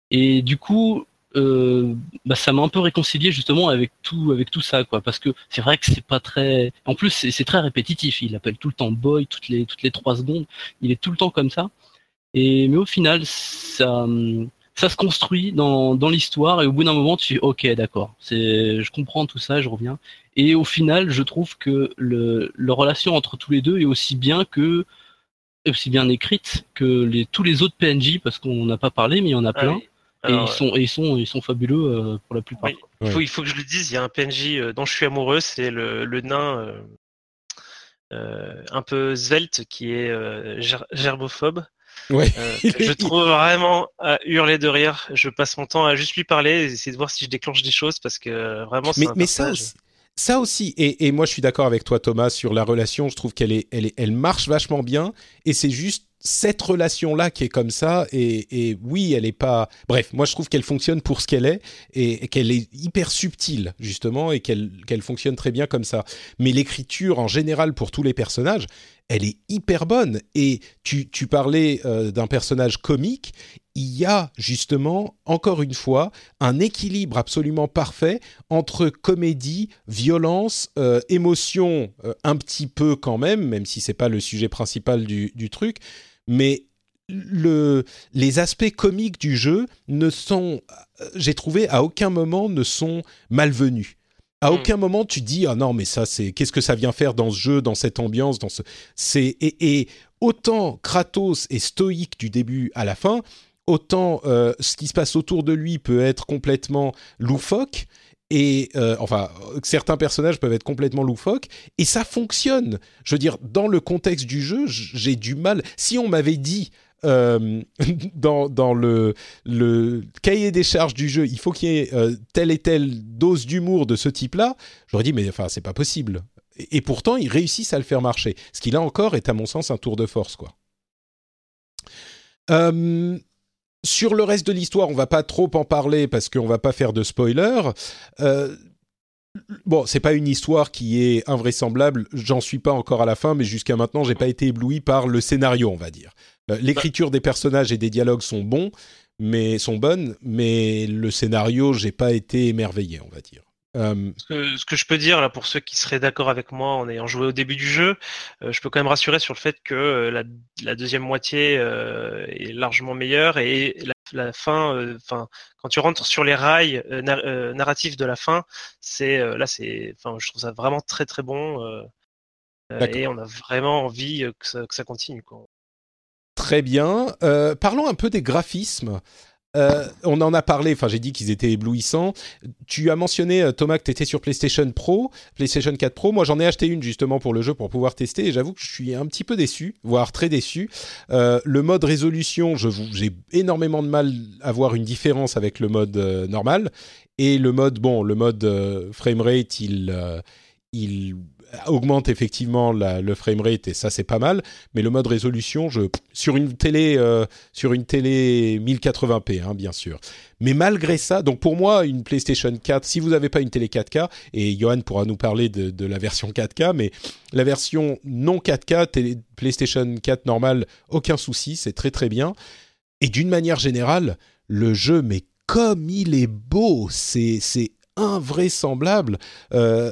Et du coup, euh, bah, ça m'a un peu réconcilié justement avec tout, avec tout ça, quoi. Parce que c'est vrai que c'est pas très. En plus, c'est très répétitif. Il appelle tout le temps boy toutes les toutes les trois secondes. Il est tout le temps comme ça. Et mais au final, ça ça se construit dans, dans l'histoire et au bout d'un moment tu dis ok d'accord c'est je comprends tout ça je reviens et au final je trouve que le la relation entre tous les deux est aussi bien que aussi bien écrite que les tous les autres PNJ parce qu'on n'a pas parlé mais il y en a plein et ils sont et ils sont ils sont fabuleux euh, pour la plupart il faut il faut que je le dise il y a un PNJ euh, dont je suis amoureux c'est le, le nain euh, euh un peu svelte qui est gerbophobe Ouais. Euh, je trouve vraiment à hurler de rire. Je passe mon temps à juste lui parler, et essayer de voir si je déclenche des choses parce que vraiment. Mais, mais ça aussi. Ça aussi, et, et moi je suis d'accord avec toi Thomas sur la relation, je trouve qu'elle est, elle, est, elle marche vachement bien, et c'est juste cette relation-là qui est comme ça, et, oui, elle est pas. Bref, moi je trouve qu'elle fonctionne pour ce qu'elle est, et, qu'elle est hyper subtile, justement, et qu'elle qu'elle fonctionne très bien comme ça. Mais l'écriture en général pour tous les personnages, elle est hyper bonne. Et tu, tu parlais euh, d'un personnage comique, il y a justement, encore une fois, un équilibre absolument parfait entre comédie, violence, euh, émotion, euh, un petit peu quand même, même si c'est pas le sujet principal du, du truc, mais le, les aspects comiques du jeu ne sont, j'ai trouvé, à aucun moment ne sont malvenus. À hmm. aucun moment tu dis ah non mais ça c'est qu'est-ce que ça vient faire dans ce jeu, dans cette ambiance, dans ce c'est et, autant Kratos est stoïque du début à la fin, autant euh, ce qui se passe autour de lui peut être complètement loufoque et euh, enfin certains personnages peuvent être complètement loufoques et ça fonctionne. Je veux dire dans le contexte du jeu, j'ai du mal. Si on m'avait dit euh, dans, le, cahier des charges du jeu, il faut qu'il y ait euh, telle et telle dose d'humour de ce type-là, j'aurais dit, mais enfin, c'est pas possible. Et, pourtant, ils réussissent à le faire marcher. Ce qui, là encore, est à mon sens un tour de force, quoi. Euh, sur le reste de l'histoire, on va pas trop en parler parce qu'on va pas faire de spoiler. Bon, c'est pas une histoire qui est invraisemblable. J'en suis pas encore à la fin, mais jusqu'à maintenant, j'ai pas été ébloui par le scénario, on va dire. Euh, l'écriture des personnages et des dialogues sont bons, mais sont bonnes, mais le scénario, j'ai pas été émerveillé, on va dire. Euh, ce, que, je peux dire là pour ceux qui seraient d'accord avec moi en ayant joué au début du jeu, euh, je peux quand même rassurer sur le fait que la, deuxième moitié est largement meilleure et la, fin, enfin quand tu rentres sur les rails narratifs de la fin, c'est là c'est, enfin je trouve ça vraiment très très bon et on a vraiment envie que ça, que ça continue quoi. Très bien. Euh, parlons un peu des graphismes. Euh, on en a parlé, enfin j'ai dit qu'ils étaient éblouissants. Tu as mentionné, euh, Thomas, que tu étais sur PlayStation Pro, PlayStation 4 Pro. Moi j'en ai acheté une justement pour le jeu pour pouvoir tester et j'avoue que je suis un petit peu déçu, voire très déçu. le mode résolution, j'ai énormément de mal à voir une différence avec le mode normal. Et le mode, bon, le mode framerate, il, il augmente effectivement la, le framerate et ça c'est pas mal, mais le mode résolution, je, sur une télé, euh, sur une télé 1080p, hein, bien sûr. Mais malgré ça, donc pour moi, une PlayStation 4, si vous n'avez pas une télé 4K, et Johan pourra nous parler de, la version 4K, mais la version non 4K, télé, PlayStation 4 normale, aucun souci, c'est très très bien. Et d'une manière générale, le jeu, mais comme il est beau, c'est invraisemblable. Euh,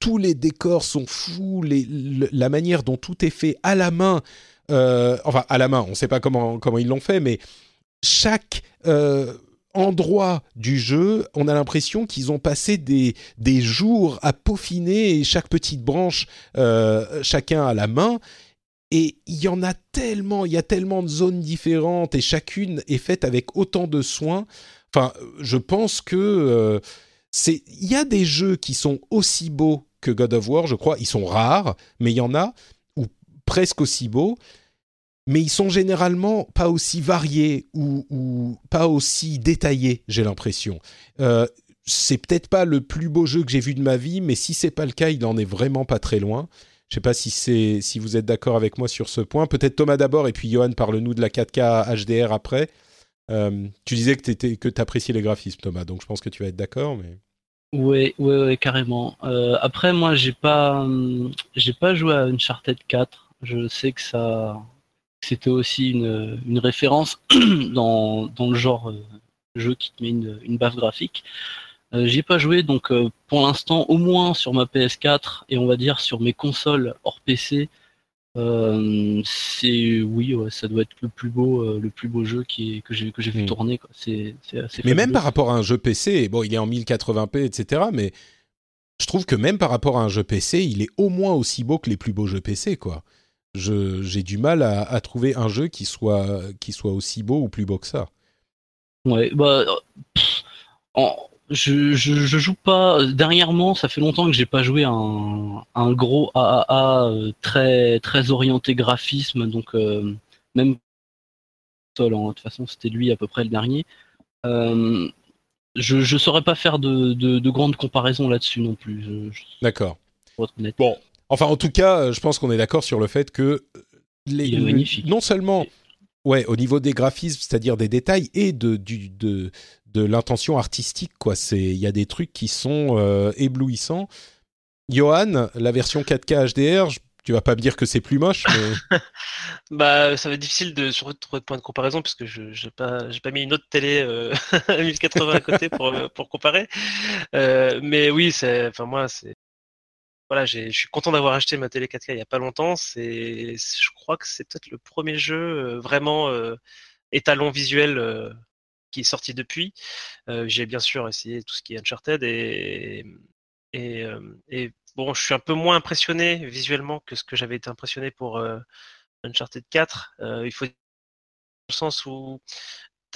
tous les décors sont fous, la manière dont tout est fait à la main, euh, enfin à la main, on ne sait pas comment, ils l'ont fait, mais chaque... Euh, endroits du jeu, on a l'impression qu'ils ont passé des, jours à peaufiner chaque petite branche, chacun à la main. Et il y en a tellement, il y a tellement de zones différentes et chacune est faite avec autant de soin. Enfin, je pense que c'est, il y a des jeux qui sont aussi beaux que God of War, je crois. Ils sont rares, mais il y en a ou presque aussi beaux mais ils sont généralement pas aussi variés ou, pas aussi détaillés, j'ai l'impression. Euh, c'est peut-être pas le plus beau jeu que j'ai vu de ma vie, mais si c'est pas le cas, il en est vraiment pas très loin. Je sais pas si c'est si vous êtes d'accord avec moi sur ce point. Peut-être Thomas d'abord et puis Johan parle-nous de la 4K HDR après. Euh, tu disais que tu que appréciais les graphismes, Thomas, donc je pense que tu vas être d'accord, mais. Oui, oui, oui, carrément. Euh, après, moi, j'ai pas, hum, j'ai pas joué à Uncharted 4. Je sais que ça, c'était aussi une, une référence dans, dans, le genre euh, jeu qui te met une, une baffe graphique. Euh, J'y ai pas joué, donc euh, pour l'instant, au moins sur ma PS4 et on va dire sur mes consoles hors PC, euh, c'est oui, ouais, ça doit être le plus beau, euh, le plus beau jeu qui est, que j'ai que j'ai vu hmm. tourner. C'est, assez mais même par rapport à un jeu PC, bon, il est en 1080p, etc. Mais je trouve que même par rapport à un jeu PC, il est au moins aussi beau que les plus beaux jeux PC, quoi j'ai du mal à, trouver un jeu qui soit, qui soit aussi beau ou plus beau que ça. Ouais, bah, je, je, joue pas. Dernièrement, ça fait longtemps que j'ai pas joué un, un gros AAA euh, très, très orienté graphisme, donc euh, même hein, de toute façon, c'était lui à peu près le dernier. Euh, je ne saurais pas faire de, de, grandes comparaisons là-dessus non plus. D'accord. Bon, Enfin, en tout cas, euh, je pense qu'on est d'accord sur le fait que les, magnifique. non seulement ouais, au niveau des graphismes, c'est-à-dire des détails et de, du, de, de l'intention artistique, quoi. C'est, il y a des trucs qui sont euh, éblouissants. Johan, la version 4K HDR, tu vas pas me dire que c'est plus moche, mais... bah, ça va être difficile de trouver de point de comparaison puisque je n'ai pas, j'ai pas mis une autre télé euh, 1080 à côté pour, pour comparer. Euh, mais oui, c'est, enfin moi, c'est voilà, je suis content d'avoir acheté ma télé 4K il y a pas longtemps. C'est, je crois que c'est peut-être le premier jeu euh, vraiment euh, étalon visuel euh, qui est sorti depuis. j'ai bien sûr essayé tout ce qui est Uncharted et, et, et, bon, je suis un peu moins impressionné visuellement que ce que j'avais été impressionné pour Uncharted 4. il faut dans le sens où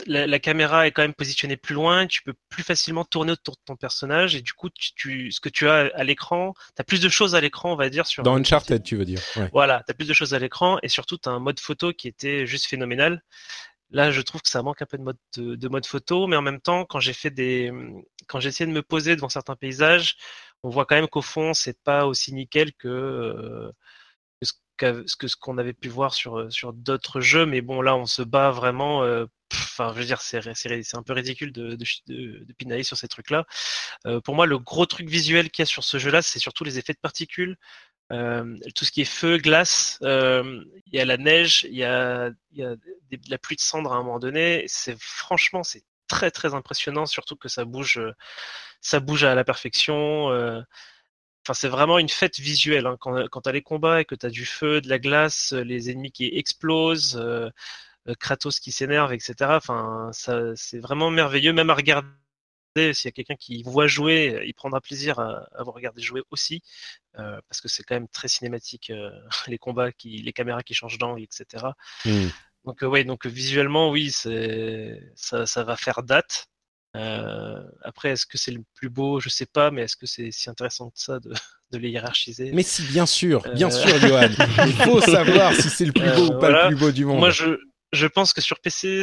la, caméra est quand même positionnée plus loin, tu peux plus facilement tourner autour de ton personnage et du coup, tu, ce que tu as à l'écran, tu as plus de choses à l'écran, on va dire. Sur Dans Uncharted, tu veux dire. Voilà, tu as plus de choses à l'écran et surtout, tu as un mode photo qui était juste phénoménal. Là, je trouve que ça manque un peu de mode, de, mode photo, mais en même temps, quand j'ai fait des, quand j'ai essayé de me poser devant certains paysages, on voit quand même qu'au fond, c'est pas aussi nickel que, euh, ce que ce qu'on avait pu voir sur sur d'autres jeux mais bon là on se bat vraiment euh, enfin, je veux dire, c'est, un peu ridicule de, de, pinailler sur ces trucs-là. Euh, pour moi, le gros truc visuel qu'il y a sur ce jeu-là, c'est surtout les effets de particules. Euh, tout ce qui est feu, glace, euh, il y a la neige, il y a, y a de la pluie de cendres à un moment donné. C'est franchement, c'est très très impressionnant, surtout que ça bouge, ça bouge à la perfection. Enfin, c'est vraiment une fête visuelle. Hein. Quand, quand tu as les combats et que tu as du feu, de la glace, les ennemis qui explosent, euh, Kratos qui s'énerve, etc. Enfin, c'est vraiment merveilleux, même à regarder. S'il y a quelqu'un qui voit jouer, il prendra plaisir à, vous regarder jouer aussi, euh, parce que c'est quand même très cinématique, euh, les combats, qui, les caméras qui changent d'angle, etc. Hmm. Donc ouais, donc visuellement, oui, ça, ça va faire date. après, est-ce que c'est le plus beau? Je sais pas, mais est-ce que c'est si intéressant que ça de, de les hiérarchiser? Mais si, bien sûr, bien sûr, Johan. Il faut savoir si c'est le plus beau ou pas le plus beau du monde. Moi, je, je pense que sur PC,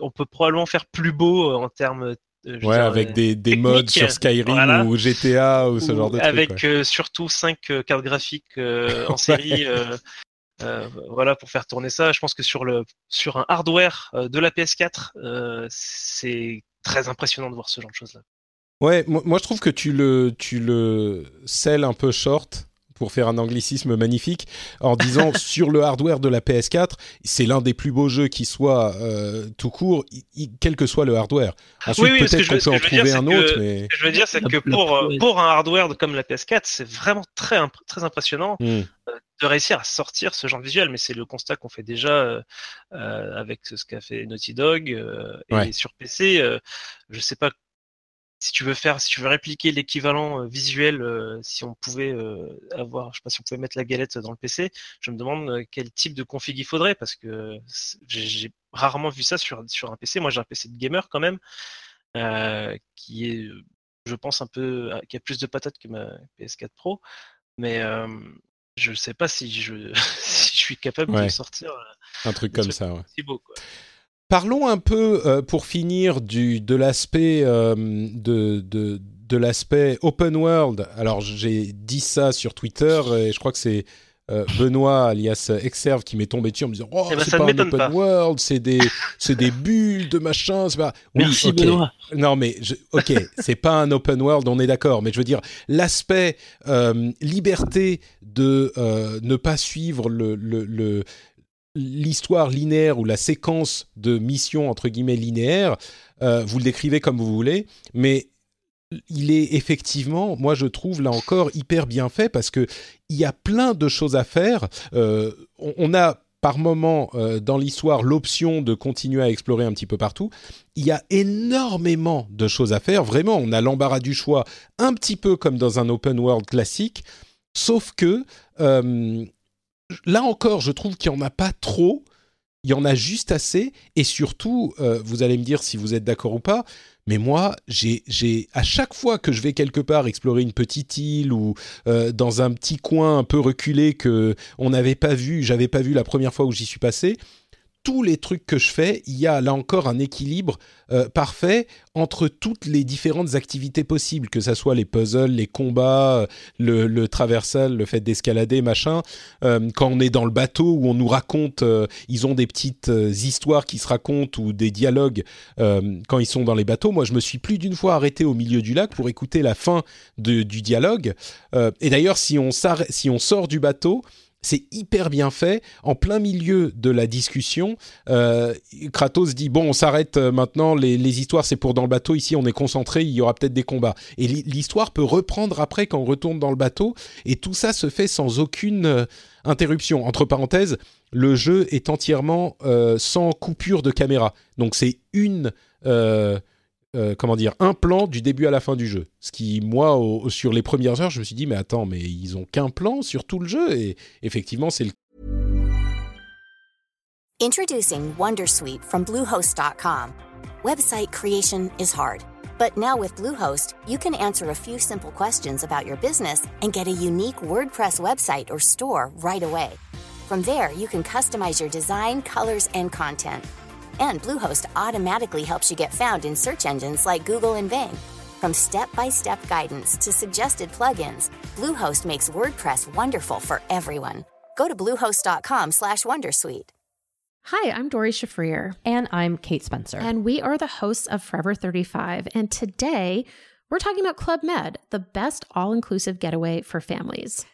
on peut probablement faire plus beau euh, en termes ouais, avec euh, des, des modes sur Skyrim ou GTA ou ce genre de trucs. Avec euh, surtout 5 cartes graphiques en série. voilà pour faire tourner ça. Je pense que sur le sur un hardware de la PS4, c'est très impressionnant de voir ce genre de choses là. Ouais, moi, je trouve que tu le tu le scelles un peu short pour faire un anglicisme magnifique, en disant sur le hardware de la PS4, c'est l'un des plus beaux jeux qui soit euh, tout court, quel que soit le hardware. Ensuite, peut-être qu'on peut en trouver un autre. Mais... Ce que je veux dire, c'est que pour, pour un hardware comme la PS4, c'est vraiment très, très impressionnant. Hmm. Euh, de réussir à sortir ce genre de visuel, mais c'est le constat qu'on fait déjà euh, avec ce qu'a fait Naughty Dog et sur PC. je sais pas si tu veux faire, si tu veux répliquer l'équivalent euh, visuel, euh, si on pouvait euh, avoir, je sais pas si on pouvait mettre la galette dans le PC, je me demande quel type de config il faudrait parce que j'ai rarement vu ça sur sur un PC. Moi, j'ai un PC de gamer quand même, qui est, je pense un peu, qui a plus de patates que ma PS4 Pro, mais je ne sais pas si je, si je suis capable de sortir un truc comme ça. Ouais. beau, quoi. Parlons un peu, euh, pour finir, du, de l'aspect euh, de, de, de l'aspect open world. Alors, j'ai dit ça sur Twitter et je crois que c'est euh, Benoît, alias Exerve, qui m'est tombé dessus en me disant Oh, eh ben, c'est pas un open world, c'est des, c'est des bulles de machin. Pas... Merci Benoît. Non, mais ok, c'est pas un open world, on est d'accord. Mais je veux dire, l'aspect liberté de ne pas suivre le, le, le, l'histoire linéaire ou la séquence de missions entre guillemets linéaires, euh, vous le décrivez comme vous voulez, mais il est effectivement, moi je trouve là encore hyper bien fait parce que il y a plein de choses à faire. Euh, on, a par moment euh, dans l'histoire l'option de continuer à explorer un petit peu partout. Il y a énormément de choses à faire. Vraiment, on a l'embarras du choix, un petit peu comme dans un open world classique, sauf que là encore, je trouve qu'il n'y en a pas trop. Il y en a juste assez. Et surtout, euh, vous allez me dire si vous êtes d'accord ou pas, mais moi, j'ai, à chaque fois que je vais quelque part explorer une petite île ou euh, dans un petit coin un peu reculé que on n'avait pas vu, j'avais pas vu la première fois où j'y suis passé, tous les trucs que je fais, il y a là encore un équilibre euh, parfait entre toutes les différentes activités possibles, que ce soit les puzzles, les combats, euh, le, traversal, le fait d'escalader, machin. Euh, quand on est dans le bateau où on nous raconte, ils ont des petites histoires qui se racontent ou des dialogues quand ils sont dans les bateaux. Moi, je me suis plus d'une fois arrêté au milieu du lac pour écouter la fin du dialogue. et d'ailleurs, si on sort du bateau, c'est hyper bien fait. En plein milieu de la discussion, euh, Kratos dit bon, on s'arrête euh, maintenant. Les, histoires, c'est pour dans le bateau. Ici, on est concentré. Il y aura peut-être des combats. Et l'histoire peut reprendre après quand on retourne dans le bateau. Et tout ça se fait sans aucune euh, interruption. Entre parenthèses, le jeu est entièrement sans coupure de caméra. Donc c'est une comment dire, un plan du début à la fin du jeu. Ce qui, moi, sur les premières heures, je me suis dit, mais attends, mais ils ont qu'un plan sur tout le jeu. Et effectivement, c'est le. Introducing Wondersuite from Bluehost.com. Website creation is hard. But now with Bluehost, you can answer a few simple questions about your business and get a unique WordPress website or store right away. From there, you can customize your design, colors, and content And Bluehost automatically helps you get found in search engines like Google and Bing. From step-by-step guidance to suggested plugins, Bluehost makes WordPress wonderful for everyone. Go to bluehost.com/wondersuite. Hi, I'm Dory Shafrir and I'm Kate Spencer. And we are the hosts of Forever 35, and today we're talking about Club Med, the best all-inclusive getaway for families.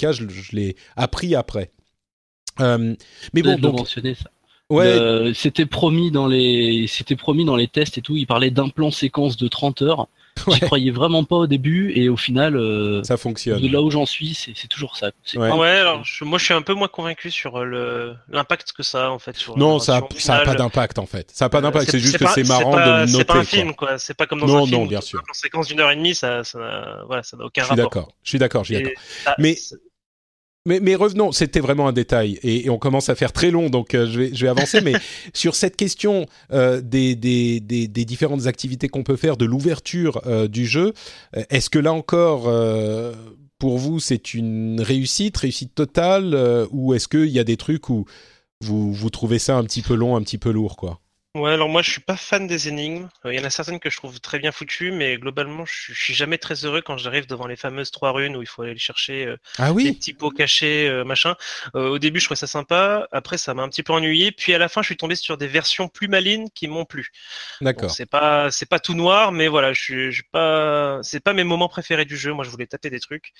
je, je l'ai appris après. Euh, mais bon, donc mentionner ça. Ouais. C'était promis dans les, c'était promis dans les tests et tout. Il parlait d'un plan séquence de 30 heures. Ouais. J'y croyais vraiment pas au début et au final, euh, ça fonctionne. De là où j'en suis, c'est toujours ça. Ouais, ouais alors moi je suis un peu moins convaincu sur euh, l'impact que ça a en fait. Sur non, ça a, ça a pas d'impact en fait. Ça a pas d'impact. C'est juste que c'est marrant de noter. C'est pas un film quoi. C'est pas comme dans non, un film. Non, bien sûr. En séquence d'une heure et demie, ça, ça, voilà, ça n'a aucun rapport. Je suis d'accord. Je suis d'accord. Je suis d'accord. Mais Mais, mais revenons, c'était vraiment un détail et, on commence à faire très long, donc euh, je, vais, je vais avancer. mais sur cette question euh, des, des, des, des, différentes activités qu'on peut faire, de l'ouverture euh, du jeu, est-ce que là encore, pour vous, c'est une réussite, réussite totale, ou est-ce qu'il y a des trucs où vous, vous trouvez ça un petit peu long, un petit peu lourd, quoi? Ouais, alors moi je suis pas fan des énigmes. Euh, il y en a certaines que je trouve très bien foutues, mais globalement je, suis jamais très heureux quand j'arrive devant les fameuses trois runes où il faut aller chercher euh, ah oui des petits pots cachés, euh, machin. au début je trouvais ça sympa, après ça m'a un petit peu ennuyé, puis à la fin je suis tombé sur des versions plus malines qui m'ont plu. D'accord. c'est pas c'est pas tout noir, mais voilà, je suis, je pas c'est pas mes moments préférés du jeu. Moi je voulais taper des trucs.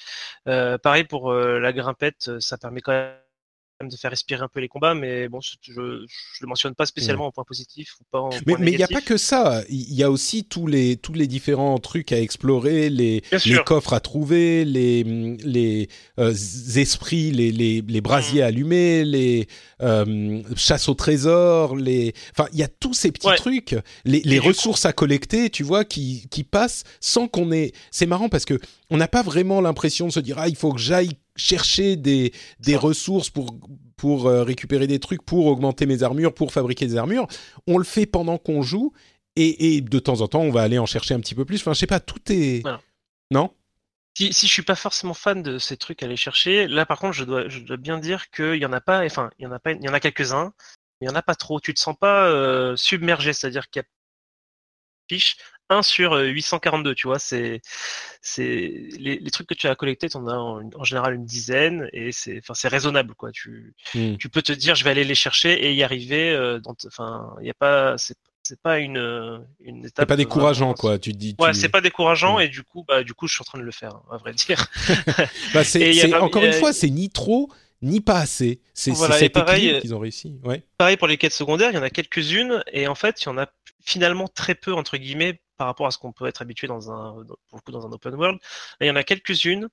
pareil pour la grimpette, ça permet quand même de faire respirer un peu les combats, mais bon, je, je le mentionne pas spécialement en point positif ou pas en Mais il n'y a pas que ça. Il y a aussi tous les tous les différents trucs à explorer, les, les coffres à trouver, les les euh, esprits, les, les, les brasiers mm. allumés, les euh, chasses au trésor, les. Enfin, il y a tous ces petits trucs, les, les ressources à collecter, tu vois, qui qui passent sans qu'on ait. C'est marrant parce que on n'a pas vraiment l'impression de se dire ah il faut que j'aille chercher des, des ressources pour, pour euh, récupérer des trucs, pour augmenter mes armures, pour fabriquer des armures. On le fait pendant qu'on joue et, et, de temps en temps, on va aller en chercher un petit peu plus. Enfin, je sais pas, tout est. Non? Si, si je suis pas forcément fan de ces trucs à aller chercher, là par contre, je dois, je dois bien dire qu'il y en a pas, enfin, il y en a pas, il y en a quelques-uns, mais il y en a pas trop. Tu te sens pas euh, submergé, c'est-à-dire qu'il y a fiche 1 sur 842, euh, tu vois, c'est c'est les, les, trucs que tu as collectés, tu en as en, général une dizaine et c'est enfin c'est raisonnable quoi. Tu hmm. tu peux te dire je vais aller les chercher et y arriver euh, enfin, il y a pas c'est c'est pas une une étape c'est pas décourageant quoi. tu te dis ouais c'est pas décourageant et du coup bah du coup je suis en train de le faire à vrai dire. Bah, c'est encore une fois c'est ni trop ni pas assez. C'est voilà, cet pareil qu'ils ont réussi ouais. pareil pour les quêtes secondaires il y en a quelques-unes et en fait il y en a finalement très peu entre guillemets par rapport à ce qu'on peut être habitué dans un, le dans un open world. il y en a quelques-unes.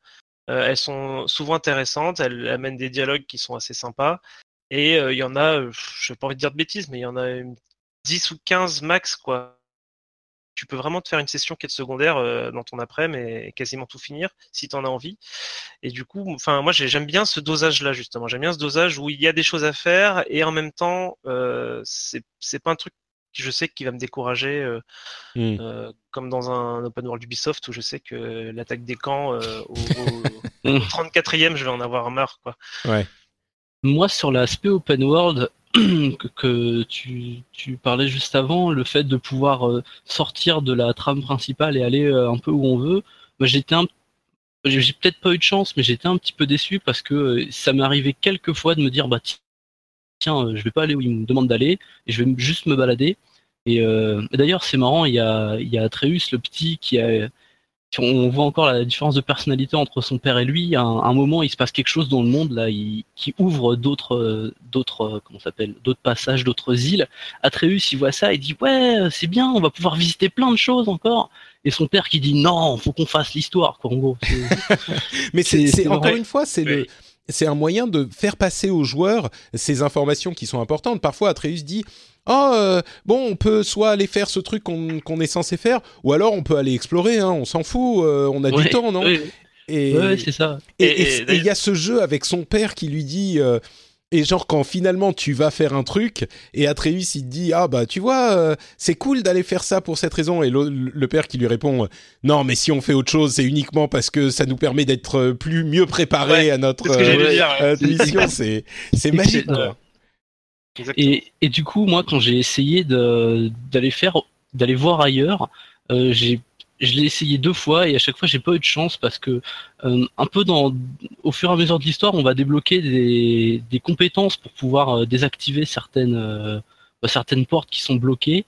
Euh, elles sont souvent intéressantes. Elles amènent des dialogues qui sont assez sympas. Et euh, il y en a, euh, je n'ai pas envie de dire de bêtises, mais il y en a 10 ou 15 max, quoi. Tu peux vraiment te faire une session quête secondaire dans ton après, mais quasiment tout finir si tu en as envie. Et du coup, enfin, moi j'aime bien ce dosage-là justement. J'aime bien ce dosage où il y a des choses à faire et en même temps, c'est pas un truc je sais qu'il va me décourager, euh, hmm. euh, comme dans un open world Ubisoft où je sais que l'attaque des camps euh, au, 34e, je vais en avoir marre. Quoi. Ouais. Moi, sur l'aspect open world que, tu, parlais juste avant, le fait de pouvoir sortir de la trame principale et aller un peu où on veut, bah, j'étais un j'ai peut-être pas eu de chance, mais j'étais un petit peu déçu parce que ça m'est arrivé quelques fois de me dire bah tiens, euh, je vais pas aller où il me demande d'aller, et je vais juste me balader. Et, euh, d'ailleurs, c'est marrant, il y a, il y a Atreus, le petit, qui a. On voit encore la différence de personnalité entre son père et lui. À un, moment, il se passe quelque chose dans le monde là, qui ouvre d'autres, d'autres, comment s'appelle, d'autres passages, d'autres îles. Atreus, il voit ça, il dit ouais, c'est bien, on va pouvoir visiter plein de choses encore. Et son père qui dit non, faut qu'on fasse l'histoire, quoi. En gros. Mais c'est, encore une fois, c'est le c'est un moyen de faire passer aux joueurs ces informations qui sont importantes. Parfois, Atreus dit Oh, euh, bon, on peut soit aller faire ce truc qu'on est censé faire, ou alors on peut aller explorer, hein, on s'en fout, euh, on a du temps, non Et c'est ça. Et il y a ce jeu avec son père qui lui dit euh, et genre quand finalement tu vas faire un truc et Atreus il te dit ah bah tu vois euh, c'est cool d'aller faire ça pour cette raison et le, père qui lui répond non mais si on fait autre chose c'est uniquement parce que ça nous permet d'être euh, plus mieux préparé à notre euh, mission. C'est c'est magique Et, et, du coup moi quand j'ai essayé d'aller faire d'aller voir ailleurs j'ai je l'ai essayé deux fois et à chaque fois j'ai pas eu de chance parce que euh, un peu dans au fur et à mesure de l'histoire on va débloquer des, des compétences pour pouvoir euh, désactiver certaines euh, certaines portes qui sont bloquées.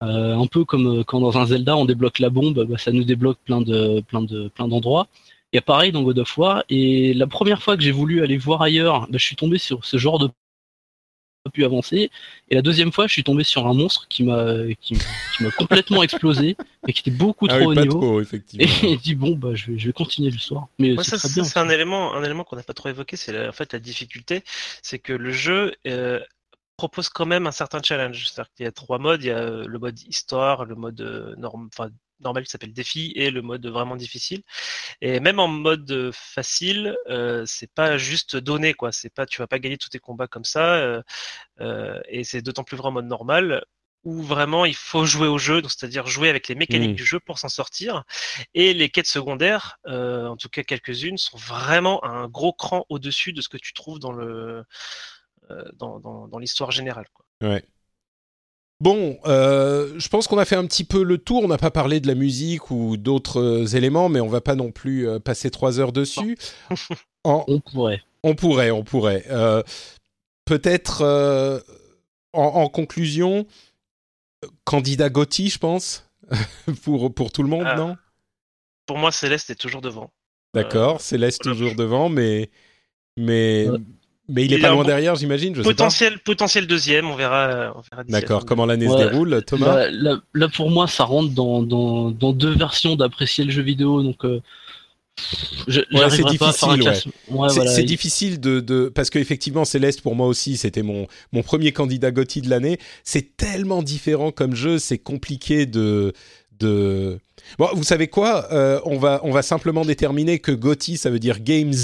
Un peu comme quand dans un Zelda on débloque la bombe bah, ça nous débloque plein de plein de plein d'endroits. A pareil dans God of War. Et la première fois que j'ai voulu aller voir ailleurs bah, je suis tombé sur ce genre de pu avancer. Et la deuxième fois, je suis tombé sur un monstre qui m'a qui, m'a complètement explosé et qui était beaucoup ah trop au niveau. et il dit bon bah je vais, je vais continuer l'histoire. Mais c'est un élément un élément qu'on n'a pas trop évoqué, c'est en fait la difficulté, c'est que le jeu euh, propose quand même un certain challenge. C'est-à-dire qu'il y a trois modes, il y a le mode histoire, le mode euh, norme, enfin normal qui s'appelle défi et le mode vraiment difficile. Et même en mode facile, euh, c'est pas juste donné quoi. C'est pas, tu vas pas gagner tous tes combats comme ça. Euh, euh, et c'est d'autant plus vrai en mode normal où vraiment il faut jouer au jeu, c'est-à-dire jouer avec les mécaniques Mm. du jeu pour s'en sortir. Et les quêtes secondaires, euh, en tout cas quelques-unes, sont vraiment un gros cran au-dessus de ce que tu trouves dans le dans, dans, dans l'histoire générale. Quoi. Ouais. Bon, euh, je pense qu'on a fait un petit peu le tour. On n'a pas parlé de la musique ou d'autres euh, éléments, mais on va pas non plus euh, passer trois heures dessus. En- On pourrait. on pourrait, on pourrait. Euh, Peut-être euh, en, en conclusion, candidat Gotti, je pense, pour, pour tout le monde, Ah, non? Pour moi, Céleste est toujours devant. D'accord, Céleste voilà. toujours devant, mais, mais, Ouais. Mais il est Il pas a un loin bon- derrière, j'imagine. Je sais pas. Potentiel, potentiel deuxième, on verra. On D'accord, comment l'année se Ouais. déroule, Thomas là, là, pour moi, ça rentre dans, dans, dans deux versions d'apprécier le jeu vidéo, donc euh, je- j'arriverai c'est pas difficile, ouais. Ouais, C'est voilà, c'est il- difficile de, de parce qu'effectivement Céleste pour moi aussi c'était mon mon premier candidat Gotti de l'année. C'est tellement différent comme jeu, c'est compliqué de de. Bon, vous savez quoi Euh, On va on va simplement déterminer que Gotti ça veut dire Games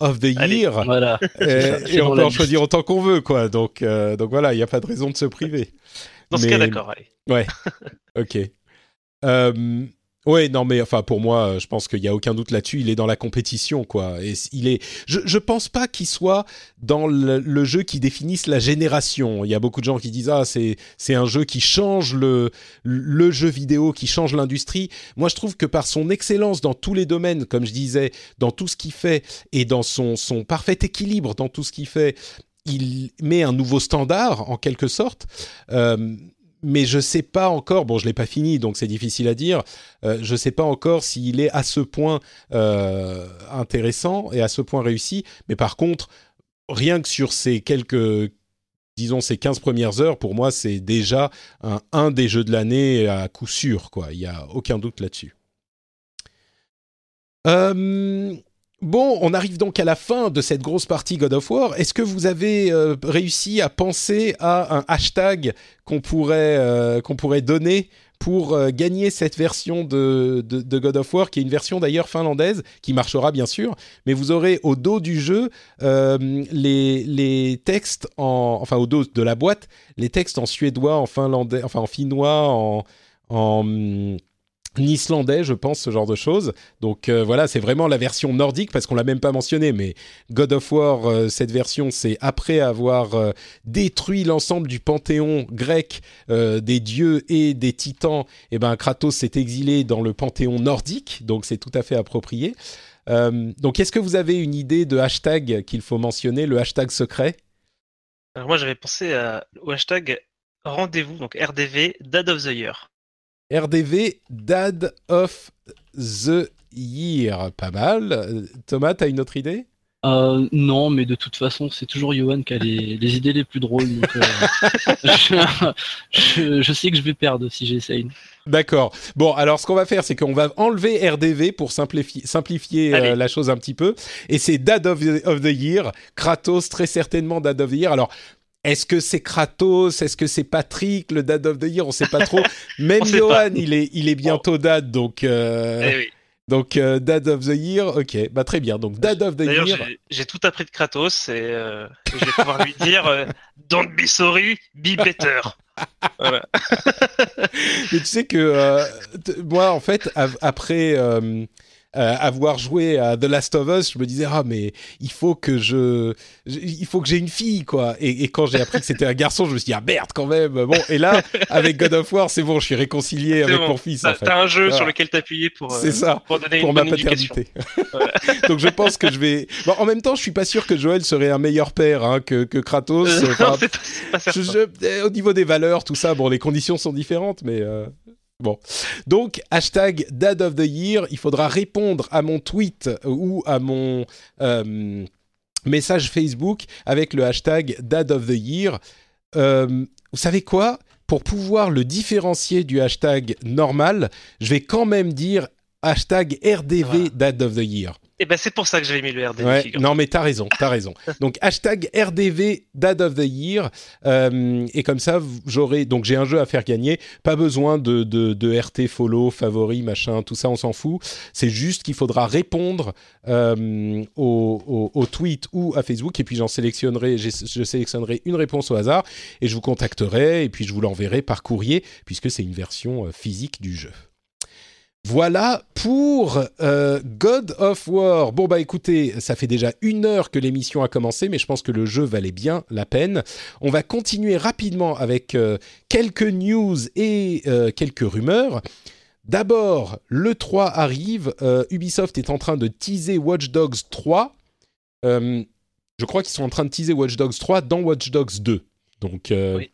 of the Allez, Year Voilà. Et on peut en choisir autant qu'on veut quoi. Donc euh, donc voilà, il n'y a pas de raison de se priver. Dans ce Mais- cas, d'accord, allez. Ouais. ok. Euh, ouais, non, mais enfin pour moi, euh, je pense qu'il y a aucun doute là-dessus. Il est dans la compétition, quoi. Il est. Je, je pense pas qu'il soit dans le, le jeu qui définisse la génération. Il y a beaucoup de gens qui disent ah c'est c'est un jeu qui change le le jeu vidéo, qui change l'industrie. Moi, je trouve que par son excellence dans tous les domaines, comme je disais, dans tout ce qu'il fait et dans son son parfait équilibre dans tout ce qu'il fait, il met un nouveau standard en quelque sorte. Euh, mais je sais pas encore. Bon, je l'ai pas fini, donc c'est difficile à dire. Euh, je sais pas encore s'il est à ce point euh, intéressant et à ce point réussi. Mais par contre, rien que sur ces quelques, disons ces 15 premières heures, pour moi, c'est déjà un, des jeux de l'année à coup sûr. Quoi, il y a aucun doute là-dessus. Euh, Bon, on arrive donc à la fin de cette grosse partie God of War. Est-ce que vous avez euh, réussi à penser à un hashtag qu'on pourrait, euh, qu'on pourrait donner pour euh, gagner cette version de, de, God of War, qui est une version d'ailleurs finlandaise, qui marchera bien sûr, mais vous aurez au dos du jeu les, les textes en, enfin au dos de la boîte, les textes en suédois, en finlandais, en finnois, en, islandais, je pense, ce genre de choses. Donc euh, voilà, c'est vraiment la version nordique parce qu'on l'a même pas mentionné, mais God of War, euh, cette version, c'est après avoir euh, détruit l'ensemble du panthéon grec des dieux et des titans. Et ben Kratos s'est exilé dans le panthéon nordique, donc c'est tout à fait approprié. Donc est-ce que vous avez une idée de hashtag qu'il faut mentionner, le hashtag secret? Alors moi, j'avais pensé au hashtag rendez-vous, donc RDV, Dad of the Year. RDV Dad of the Year, pas mal. Thomas, t'as une autre idée? Euh, non, mais de toute façon, c'est toujours Johan qui a les, les idées les plus drôles. Donc, euh, je, je- je sais que je vais perdre si j'essaye. D'accord. Bon, alors ce qu'on va faire, c'est qu'on va enlever RDV pour simplifier, simplifier euh, la chose un petit peu. Et c'est Dad of the, of the Year. Kratos, très certainement Dad of the Year. Alors, est-ce que c'est Kratos? Est-ce que c'est Patrick, le Dad of the Year? On sait pas trop. Même Johan, il est, il est bientôt Dad, donc, euh, Eh oui. donc euh, Dad of the Year. Ok, bah très bien. Donc Dad of the Year. j'ai- j'ai tout appris de Kratos et, euh, je vais pouvoir lui dire euh, Don't be sorry, be better. Voilà. Mais tu sais que moi, en fait, après euh, euh, avoir joué à The Last of Us, je me disais ah mais il faut que je, je- il faut que j'ai une fille quoi. Et, et quand j'ai appris que c'était un garçon, je me suis dit ah merde quand même. Bon et là avec God of War, c'est bon, je suis réconcilié avec mon fils T'as en fait. un jeu Voilà. sur lequel t'appuyer pour, euh, C'est ça. pour donner Pour une ma paternité. Donc je pense que je vais. Bon, en même temps, je suis pas sûr que Joël serait un meilleur père hein, que, que Kratos. Euh, non, pas, pas je- je- au niveau des valeurs, tout ça, bon, les conditions sont différentes, mais euh, bon. Donc, hashtag Dad of the Year, il faudra répondre à mon tweet ou à mon euh, message Facebook avec le hashtag Dad of the Year. Euh, vous savez quoi? Pour pouvoir le différencier du hashtag normal, je vais quand même dire hashtag RDV Voilà. Dad of the Year. Et ben c'est pour ça que j'avais mis le RDV. Ouais, non mais t'as raison, t'as raison. Donc hashtag RDV Dad of the Year euh, et comme ça j'aurai donc j'ai un jeu à faire gagner. Pas besoin de, de, de RT follow favori machin tout ça on s'en fout. C'est juste qu'il faudra répondre euh, au, au, au, tweet ou à Facebook et puis j'en sélectionnerai je sélectionnerai une réponse au hasard et je vous contacterai et puis je vous l'enverrai par courrier puisque c'est une version euh, physique du jeu. Voilà pour euh, God of War. Bon bah écoutez, ça fait déjà une heure que l'émission a commencé, mais je pense que le jeu valait bien la peine. On va continuer rapidement avec euh, quelques news et euh, quelques rumeurs. D'abord, le 3 arrive. Ubisoft est en train de teaser Watch Dogs 3. je crois qu'ils sont en train de teaser Watch Dogs 3 dans Watch Dogs 2. Donc, oui.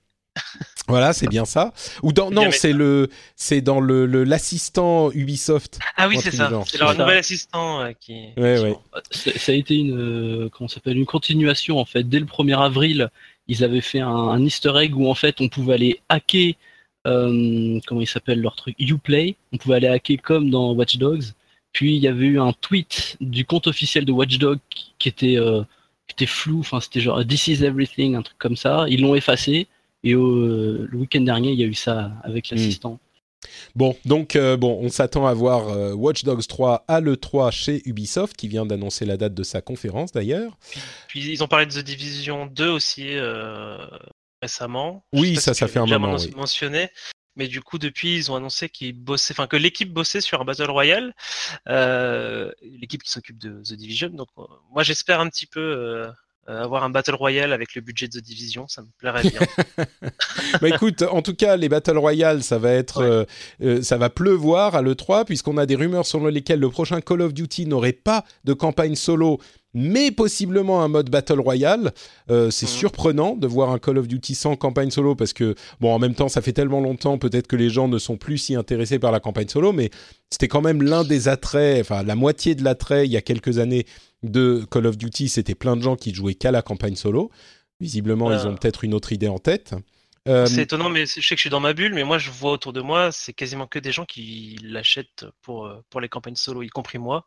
Voilà, c'est bien ça. Ou dans non, c'est le c'est dans le l'assistant Ubisoft. Ah oui, c'est ça. C'est leur nouvel assistant euh, qui. Ouais, ouais. Ça a été une euh, comment s'appelle une continuation en fait. Dès le 1er avril, ils avaient fait un, Easter egg où en fait on pouvait aller hacker euh, comment il s'appelle leur truc Uplay. On pouvait aller hacker comme dans Watch Dogs. Puis il y avait eu un tweet du compte officiel de Watch Dogs qui, était qui était flou. Enfin, c'était genre This is everything, un truc comme ça. Ils l'ont effacé. Et le week-end dernier, il y a eu ça avec hmm. l'assistant. Bon, donc euh, bon, on s'attend à voir euh, Watch Dogs 3 à l'E3 chez Ubisoft, qui vient d'annoncer la date de sa conférence d'ailleurs. Puis, ils ont parlé de The Division 2 aussi euh, récemment. Oui, ça, ça fait un moment. Oui. mentionné. Mais du coup, depuis, ils ont annoncé qu'ils bossaient, enfin que l'équipe bossait sur un Battle Royale, l'équipe qui s'occupe de The Division. Donc, moi, j'espère un petit peu euh, avoir un Battle Royale avec le budget de Division, ça me plairait bien. bah écoute, en tout cas, les Battle Royale, ça va être, euh, euh, ça va pleuvoir à l'E3, puisqu'on a des rumeurs selon lesquelles le prochain Call of Duty n'aurait pas de campagne solo, mais possiblement un mode Battle Royale. c'est mhm. surprenant de voir un Call of Duty sans campagne solo, parce que, bon, en même temps, ça fait tellement longtemps, peut-être que les gens ne sont plus si intéressés par la campagne solo, mais c'était quand même l'un des attraits, enfin, la moitié de l'attrait il y a quelques années de Call of Duty, c'était plein de gens qui jouaient qu'à la campagne solo. Visiblement, ils ont peut-être une autre idée en tête. Euh, c'est étonnant, mais je sais que je suis dans ma bulle, mais moi je vois autour de moi, c'est quasiment que des gens qui l'achètent pour, euh, pour les campagnes solo, y compris moi.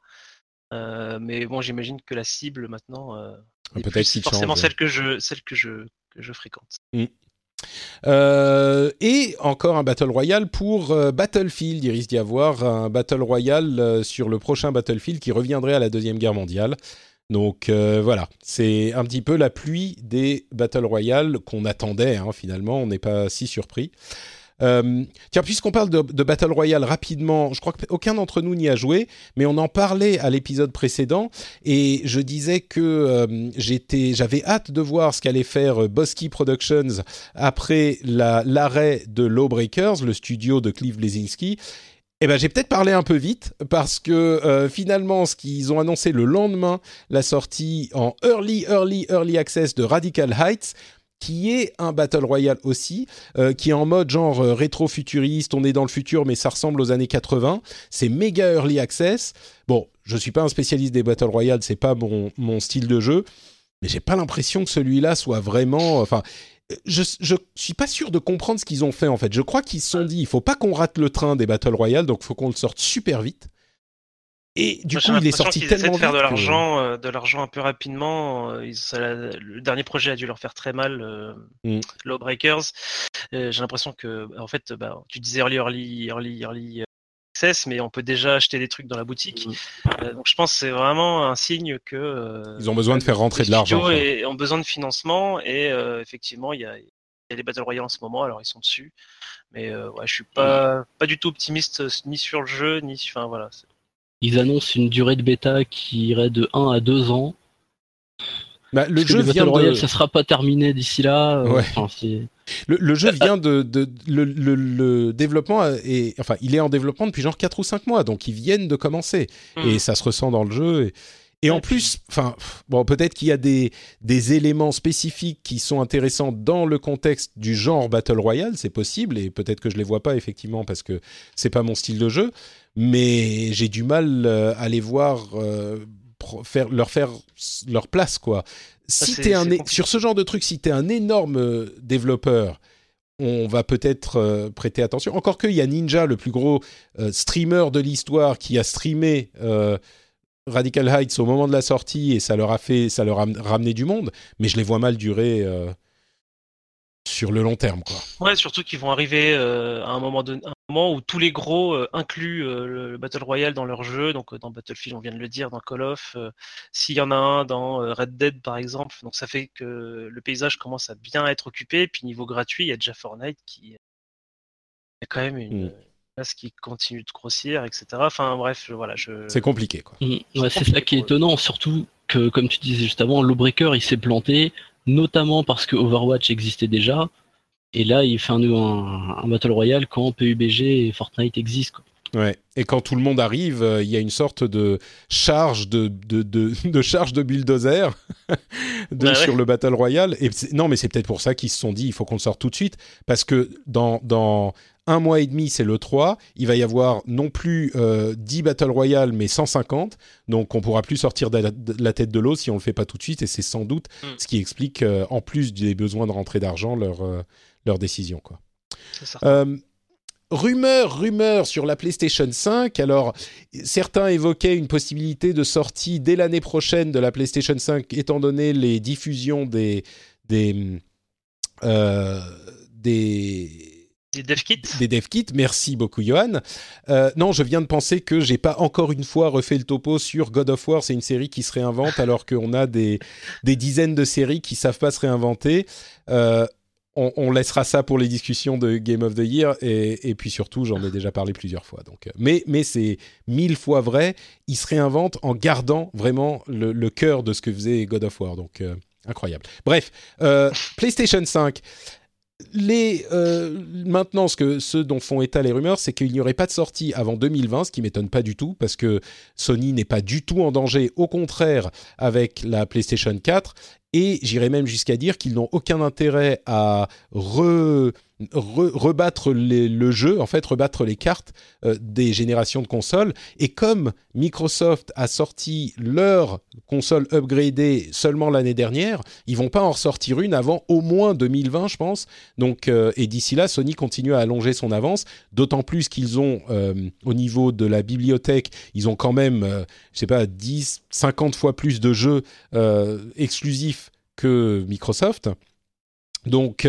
Euh, mais bon, j'imagine que la cible maintenant, peut-être forcément celle que je, celle que je, que je fréquente. Mm. Euh, et encore un Battle Royale pour euh, Battlefield. Il risque d'y avoir un Battle Royale euh, sur le prochain Battlefield qui reviendrait à la Deuxième Guerre mondiale. Donc voilà, c'est un petit peu la pluie des Battle Royale qu'on attendait hein, finalement, on n'est pas si surpris. Euh, tiens, puisqu'on parle de, Battle Royale rapidement, je crois qu'aucun d'entre nous n'y a joué, mais on en parlait à l'épisode précédent et je disais que euh, j'avais hâte de voir ce qu'allait faire euh, Bosky Productions après l'arrêt de Lawbreakers, le studio de Clive Lesinski. Eh ben, j'ai peut-être parlé un peu vite parce que finalement, ce qu'ils ont annoncé le lendemain, la sortie en early, early, early access de Radical Heights, qui est un Battle Royale aussi, euh, qui est en mode genre euh, rétro-futuriste, on est dans le futur mais ça ressemble aux années 80. C'est méga early access. Bon, je suis pas un spécialiste des Battle Royale, c'est pas mon, mon style de jeu, mais j'ai pas l'impression que celui-là soit vraiment... Enfin, je, je suis pas sûr de comprendre ce qu'ils ont fait en fait. Je crois qu'ils se sont dit, il faut pas qu'on rate le train des Battle Royale, donc faut qu'on le sorte super vite. Et du coup, il est sorti tellement de faire de l'argent, euh, de l'argent un peu rapidement. Euh, le dernier projet a dû leur faire très mal, euh, mm. Lawbreakers. J'ai l'impression que, en fait, bah, tu disais early, early, early, early access, mais on peut déjà acheter des trucs dans la boutique. Mm. donc, je pense que c'est vraiment un signe que ils ont besoin de faire rentrer de l'argent. Ils ont besoin de financement et effectivement, il y a, y a les Battle Royale en ce moment, alors ils sont dessus. Mais ouais, je suis pas, pas du tout optimiste ni sur le jeu, ni, enfin voilà. Ils annoncent une durée de bêta qui irait de 1 à 2 ans. Bah, le jeu vient de... ça sera pas terminé d'ici là. Euh, le, jeu vient de, le, développement est enfin il est en développement depuis genre 4 ou 5 mois donc ils viennent de commencer hmm. et ça se ressent dans le jeu et, en plus enfin bon peut-être qu'il y a des, des éléments spécifiques qui sont intéressants dans le contexte du genre battle royale c'est possible et peut-être que je les vois pas effectivement parce que c'est pas mon style de jeu mais j'ai du mal euh, à les voir euh, faire, leur faire leur place quoi. Si es un sur ce genre de truc, si tu es un énorme euh, développeur, on va peut-être prêter attention. Encore qu'il y a Ninja, le plus gros streamer de l'histoire, qui a streamé Radical Heights au moment de la sortie et ça leur a fait, ça leur a ramené du monde, mais je les vois mal durer sur le long terme, quoi. Ouais, surtout qu'ils vont arriver à un moment, de, un moment où tous les gros incluent le Battle Royale dans leur jeu. Donc dans Battlefield, on vient de le dire, dans Call of, s'il y en a un dans Red Dead par exemple. Donc ça fait que le paysage commence à bien être occupé. Et puis niveau gratuit, il y a déjà Fortnite qui il y a quand même une mmh. place qui continue de grossir, etc. Enfin bref, voilà. Je... C'est compliqué, quoi. Mmh. c'est ça qui est étonnant, surtout que, comme tu disais juste avant, Lawbreaker, il s'est planté, notamment parce que Overwatch existait déjà. Et là, il fait un, un, Battle Royale quand PUBG et Fortnite existent. Quoi. Ouais. Et quand tout le monde arrive, euh, il y a une sorte de charge de, de, de, charge de bulldozer de, sur le Battle Royale. Et non, mais c'est peut-être pour ça qu'ils se sont dit il faut qu'on le sorte tout de suite. Parce que dans, dans un mois et demi, c'est le 3. Il va y avoir non plus euh, 10 Battle Royale, mais 150. Donc on pourra plus sortir de la, tête de l'eau si on le fait pas tout de suite. Et c'est sans doute mm. ce qui explique, euh, en plus des besoins de rentrée d'argent, leur, euh, leur décision. Quoi. Euh, rumeur, rumeur sur la PlayStation 5. Alors, certains évoquaient une possibilité de sortie dès l'année prochaine de la PlayStation 5, étant donné les diffusions des des des des dev kits? Des dev kits, merci beaucoup Johan. Euh, non, je viens de penser que j'ai pas encore une fois refait le topo sur God of War, c'est une série qui se réinvente alors qu'on a des, des dizaines de séries qui savent pas se réinventer. Euh, on, laissera ça pour les discussions de Game of the Year et, puis surtout, j'en ai déjà parlé plusieurs fois. Donc, euh, mais mais c'est mille fois vrai. Il se réinvente en gardant vraiment le, cœur de ce que faisait God of War. Donc incroyable. Bref, PlayStation 5 euh, maintenant, ce, que, ce dont font état les rumeurs, c'est qu'il n'y aurait pas de sortie avant 2020, ce qui m'étonne pas du tout, parce que Sony n'est pas du tout en danger, au contraire, avec la PlayStation 4, et j'irais même jusqu'à dire qu'ils n'ont aucun intérêt à re rebattre le jeu, en fait rebattre les cartes euh, des générations de consoles. Et comme Microsoft a sorti leur console upgradée seulement l'année dernière, ils vont pas en ressortir une avant au moins 2020, je pense. Donc, euh, et d'ici là, Sony continue à allonger son avance, d'autant plus qu'ils ont, euh, au niveau de la bibliothèque, ils ont quand même, je sais pas, 10, 50 fois plus de jeux exclusifs que Microsoft. Donc,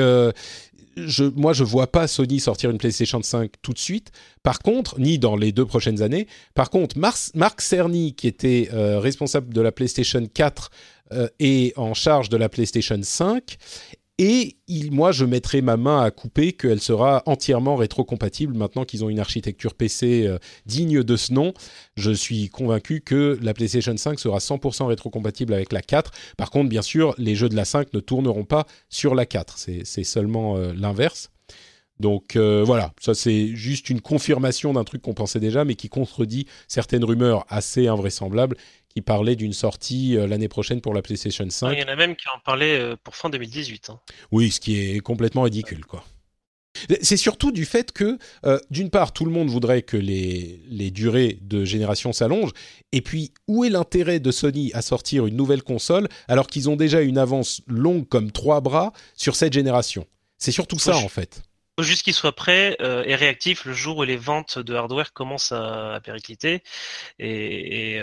moi, je vois pas Sony sortir une PlayStation 5 tout de suite. Par contre, ni dans les deux prochaines années. Par contre, Marc Cerny, qui était euh, responsable de la PlayStation 4 euh, et en charge de la PlayStation 5, et moi, je mettrai ma main à couper qu'elle sera entièrement rétrocompatible maintenant qu'ils ont une architecture PC euh, digne de ce nom. Je suis convaincu que la PlayStation 5 sera 100% rétrocompatible avec la 4. Par contre, bien sûr, les jeux de la 5 ne tourneront pas sur la 4. C'est seulement euh, l'inverse. Donc euh, voilà, ça c'est juste une confirmation d'un truc qu'on pensait déjà, mais qui contredit certaines rumeurs assez invraisemblables qui parlait d'une sortie euh, l'année prochaine pour la PlayStation 5. Il y en a même qui en parlaient euh, pour fin 2018. Hein. Oui, ce qui est complètement ridicule, quoi. C'est surtout du fait que, euh, d'une part, tout le monde voudrait que les, les durées de génération s'allongent, et puis où est l'intérêt de Sony à sortir une nouvelle console alors qu'ils ont déjà une avance longue comme trois bras sur cette génération? C'est surtout ça, en fait faut juste qu'il soit prêt et réactif le jour où les ventes de hardware commencent à, péricliter. Et, et,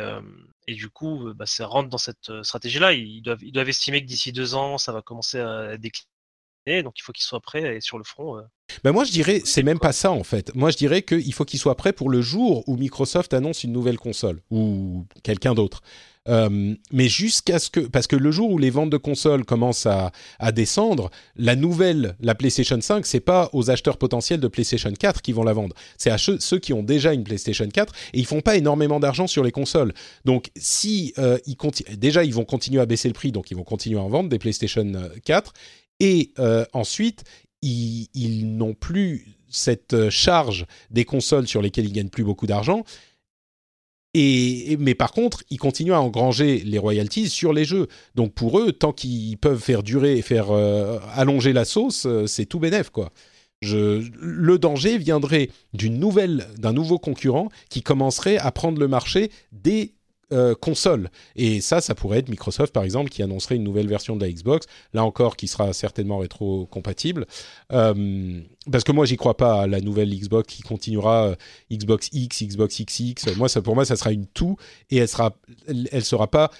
et du coup, bah, ça rentre dans cette stratégie-là. Ils doivent, ils doivent estimer que d'ici deux ans, ça va commencer à décliner. Donc il faut qu'ils soient prêts et sur le front. Ben moi, je dirais, c'est même pas ça en fait. Moi, je dirais qu'il faut qu'ils soient prêts pour le jour où Microsoft annonce une nouvelle console ou quelqu'un d'autre. Euh, mais jusqu'à ce que, parce que le jour où les ventes de consoles commencent à, descendre, la nouvelle, la PlayStation 5, c'est pas aux acheteurs potentiels de PlayStation 4 qui vont la vendre, c'est à ceux, qui ont déjà une PlayStation 4 et ils font pas énormément d'argent sur les consoles. Donc si euh, ils déjà ils vont continuer à baisser le prix, donc ils vont continuer à en vendre des PlayStation 4 et euh, ensuite ils, n'ont plus cette euh, charge des consoles sur lesquelles ils gagnent plus beaucoup d'argent. Mais par contre, ils continuent à engranger les royalties sur les jeux. Donc pour eux, tant qu'ils peuvent faire durer et faire euh, allonger la sauce, euh, c'est tout bénef quoi. Le danger viendrait d'une nouvelle, d'un nouveau concurrent qui commencerait à prendre le marché des euh, console. Et ça, ça pourrait être Microsoft, par exemple, qui annoncerait une nouvelle version de la Xbox, là encore, qui sera certainement rétro-compatible. Euh, parce que moi, j'y crois pas à la nouvelle Xbox qui continuera euh, Xbox X, Xbox XX. Moi, ça, pour moi, ça sera une tout, et elle sera, elle, sera pas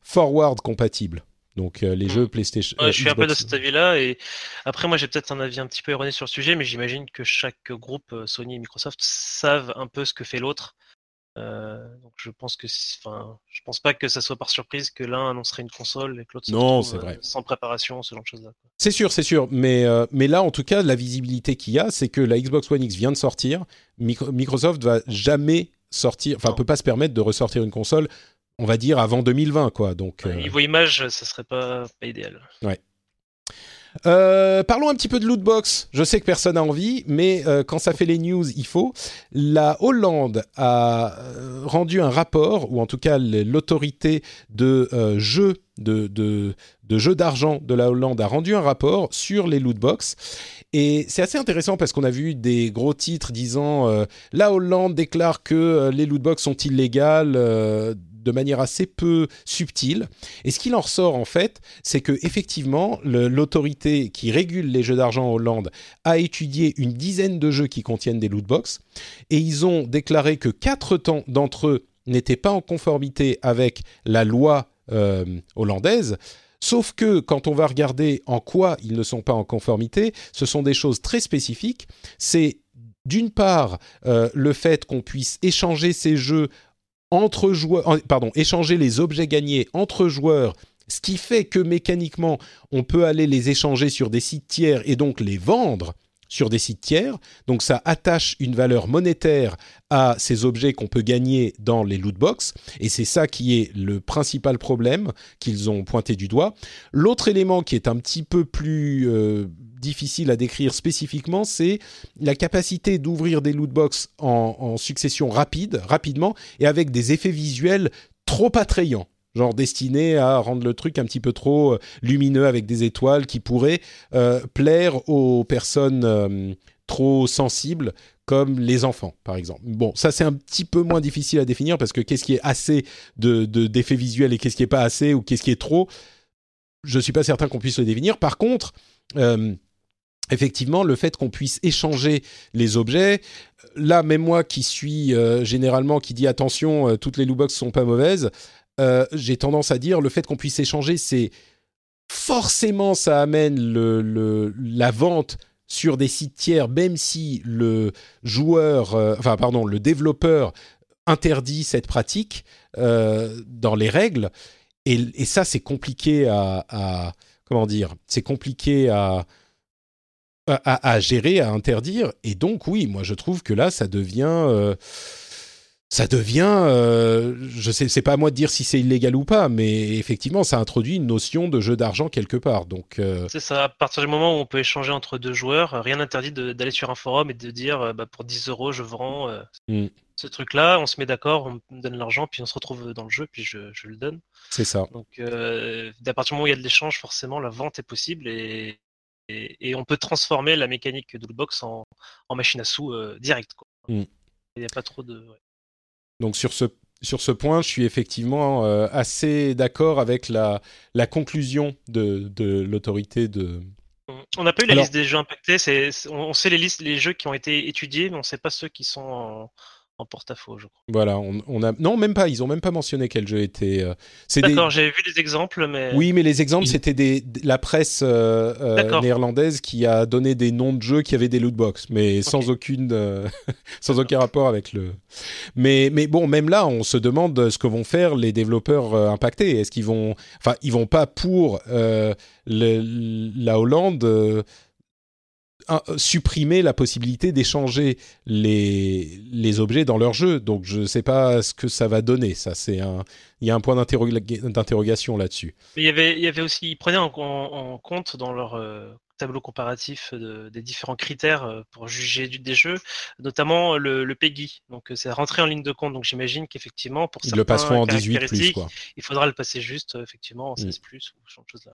forward compatible. Donc les hmm. jeux PlayStation. je suis un peu de cet avis-là et après moi j'ai peut-être un avis un petit peu erroné sur le sujet, mais j'imagine que chaque groupe Sony et Microsoft savent un peu ce que fait l'autre euh, donc je pense que, enfin, je pense pas que ça soit par surprise que l'un annoncerait une console et que l'autre non. Euh, sans préparation, ce genre de choses-là. C'est sûr, c'est sûr, mais euh, mais là en tout cas, la visibilité qu'il y a, c'est que la Xbox One X vient de sortir. Microsoft va jamais sortir, enfin, peut pas se permettre de ressortir une console, on va dire avant 2020, quoi. Donc niveau image, ça serait pas, pas idéal. Ouais. Euh, parlons un petit peu de lootbox. Je sais que personne n'a envie, mais euh, quand ça fait les news, il faut. La Hollande a euh, rendu un rapport, ou en tout cas l'autorité de jeux de, de, jeux d'argent de la Hollande a rendu un rapport sur les lootbox. Et c'est assez intéressant parce qu'on a vu des gros titres disant la Hollande déclare que les lootbox sont illégales de manière assez peu subtile. Et ce qu'il en ressort en fait, c'est que effectivement, l'autorité qui régule les jeux d'argent en Hollande a étudié une dizaine de jeux qui contiennent des lootbox et ils ont déclaré que quatre d'entre eux n'étaient pas en conformité avec la loi euh, hollandaise. Sauf que quand on va regarder en quoi ils ne sont pas en conformité, ce sont des choses très spécifiques. C'est d'une part euh, le fait qu'on puisse échanger ces jeux entre joueurs, pardon, échanger les objets gagnés entre joueurs, ce qui fait que mécaniquement, on peut aller les échanger sur des sites tiers et donc les vendre sur des sites tiers. Donc ça attache une valeur monétaire à ces objets qu'on peut gagner dans les loot box. Et c'est ça qui est le principal problème qu'ils ont pointé du doigt. L'autre élément qui est un petit peu plus euh, difficile à décrire spécifiquement, c'est la capacité d'ouvrir des loot box en, succession rapide, rapidement, et avec des effets visuels trop attrayants genre destiné à rendre le truc un petit peu trop euh, lumineux avec des étoiles qui pourraient euh, plaire aux personnes euh, trop sensibles comme les enfants par exemple. Bon, ça c'est un petit peu moins difficile à définir parce que qu'est-ce qui est assez de d'effets visuels et qu'est-ce qui est pas assez ou qu'est-ce qui est trop, je suis pas certain qu'on puisse le définir. Par contre, effectivement, le fait qu'on puisse échanger les objets, là, même moi qui suis euh, généralement, qui dit attention, euh, toutes les lootbox sont pas mauvaises, euh, j'ai tendance à dire le fait qu'on puisse échanger, c'est forcément ça amène la vente sur des sites tiers, même si le joueur, enfin pardon, le développeur interdit cette pratique dans les règles. Et, ça, c'est compliqué à, comment dire, c'est compliqué à à, gérer, à interdire. Et donc, oui, moi, je trouve que là, ça devient. Euh, ça devient, euh, je sais, c'est pas à moi de dire si c'est illégal ou pas, mais effectivement, ça introduit une notion de jeu d'argent quelque part. Donc, euh, c'est ça. À partir du moment où on peut échanger entre deux joueurs, rien n'interdit d'aller sur un forum et de dire, bah, pour 10 euros, je vends mm. ce truc-là. On se met d'accord, on me donne l'argent, puis on se retrouve dans le jeu, puis je, je le donne. C'est ça. Donc, à partir du moment où il y a de l'échange, forcément, la vente est possible et et, on peut transformer la mécanique de box en, en machine à sous euh, direct. Mm. Il n'y a pas trop de. Donc sur ce sur ce point, je suis effectivement euh, assez d'accord avec la, la conclusion de, de l'autorité de. On n'a pas eu la liste des jeux impactés. on sait les listes, les jeux qui ont été étudiés, mais on ne sait pas ceux qui sont en, en porte-à-faux, je crois. Voilà, on, a non même pas, ils ont même pas mentionné quel jeu était. Euh, D'accord, j'ai vu des exemples, mais oui, mais les exemples c'était des la presse euh, euh, néerlandaise qui a donné des noms de jeux qui avaient des loot box, mais sans aucune sans aucun rapport avec le. Mais mais bon, même là, on se demande ce que vont faire les développeurs impactés. Est-ce qu'ils vont, enfin, ils vont pas pour la Hollande euh, supprimer la possibilité d'échanger les, les objets dans leur jeu. Donc je ne sais pas ce que ça va donner. Ça, c'est un, il y a un point d'interrogation là-dessus. Il y avait, il y avait aussi, ils prenaient en, compte dans leur euh, tableau comparatif des différents critères euh, pour juger des jeux, notamment le, le PEGI. Donc c'est rentré en ligne de compte. Donc j'imagine qu'effectivement pour ils le passeront en 18 plus, quoi. il faudra le passer juste effectivement en 16 mm. plus ou ce genre de choses là.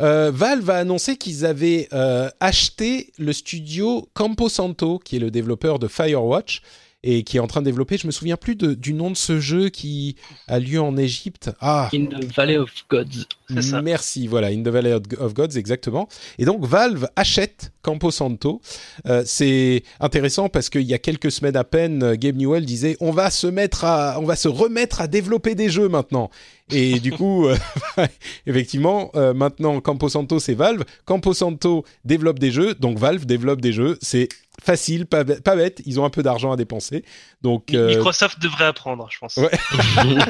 Euh, Valve a annoncé qu'ils avaient euh, acheté le studio Camposanto, qui est le développeur de Firewatch. et qui est en train de développer. Je me souviens plus de, du nom de ce jeu qui a lieu en Égypte. Ah, In the Valley of Gods. Ça. Merci, voilà, In the Valley of Gods, exactement. Et donc Valve achète Campo Santo. Euh, c'est intéressant parce qu'il y a quelques semaines à peine, Gabe Newell disait on va se mettre à, on va se remettre à développer des jeux maintenant. Et du coup, euh, effectivement, euh, maintenant Campo Santo c'est Valve. Campo Santo développe des jeux, donc Valve développe des jeux. C'est facile, pas, bê- pas bête. Ils ont un peu d'argent à dépenser, donc. Euh, Microsoft devrait apprendre, je pense. Ouais.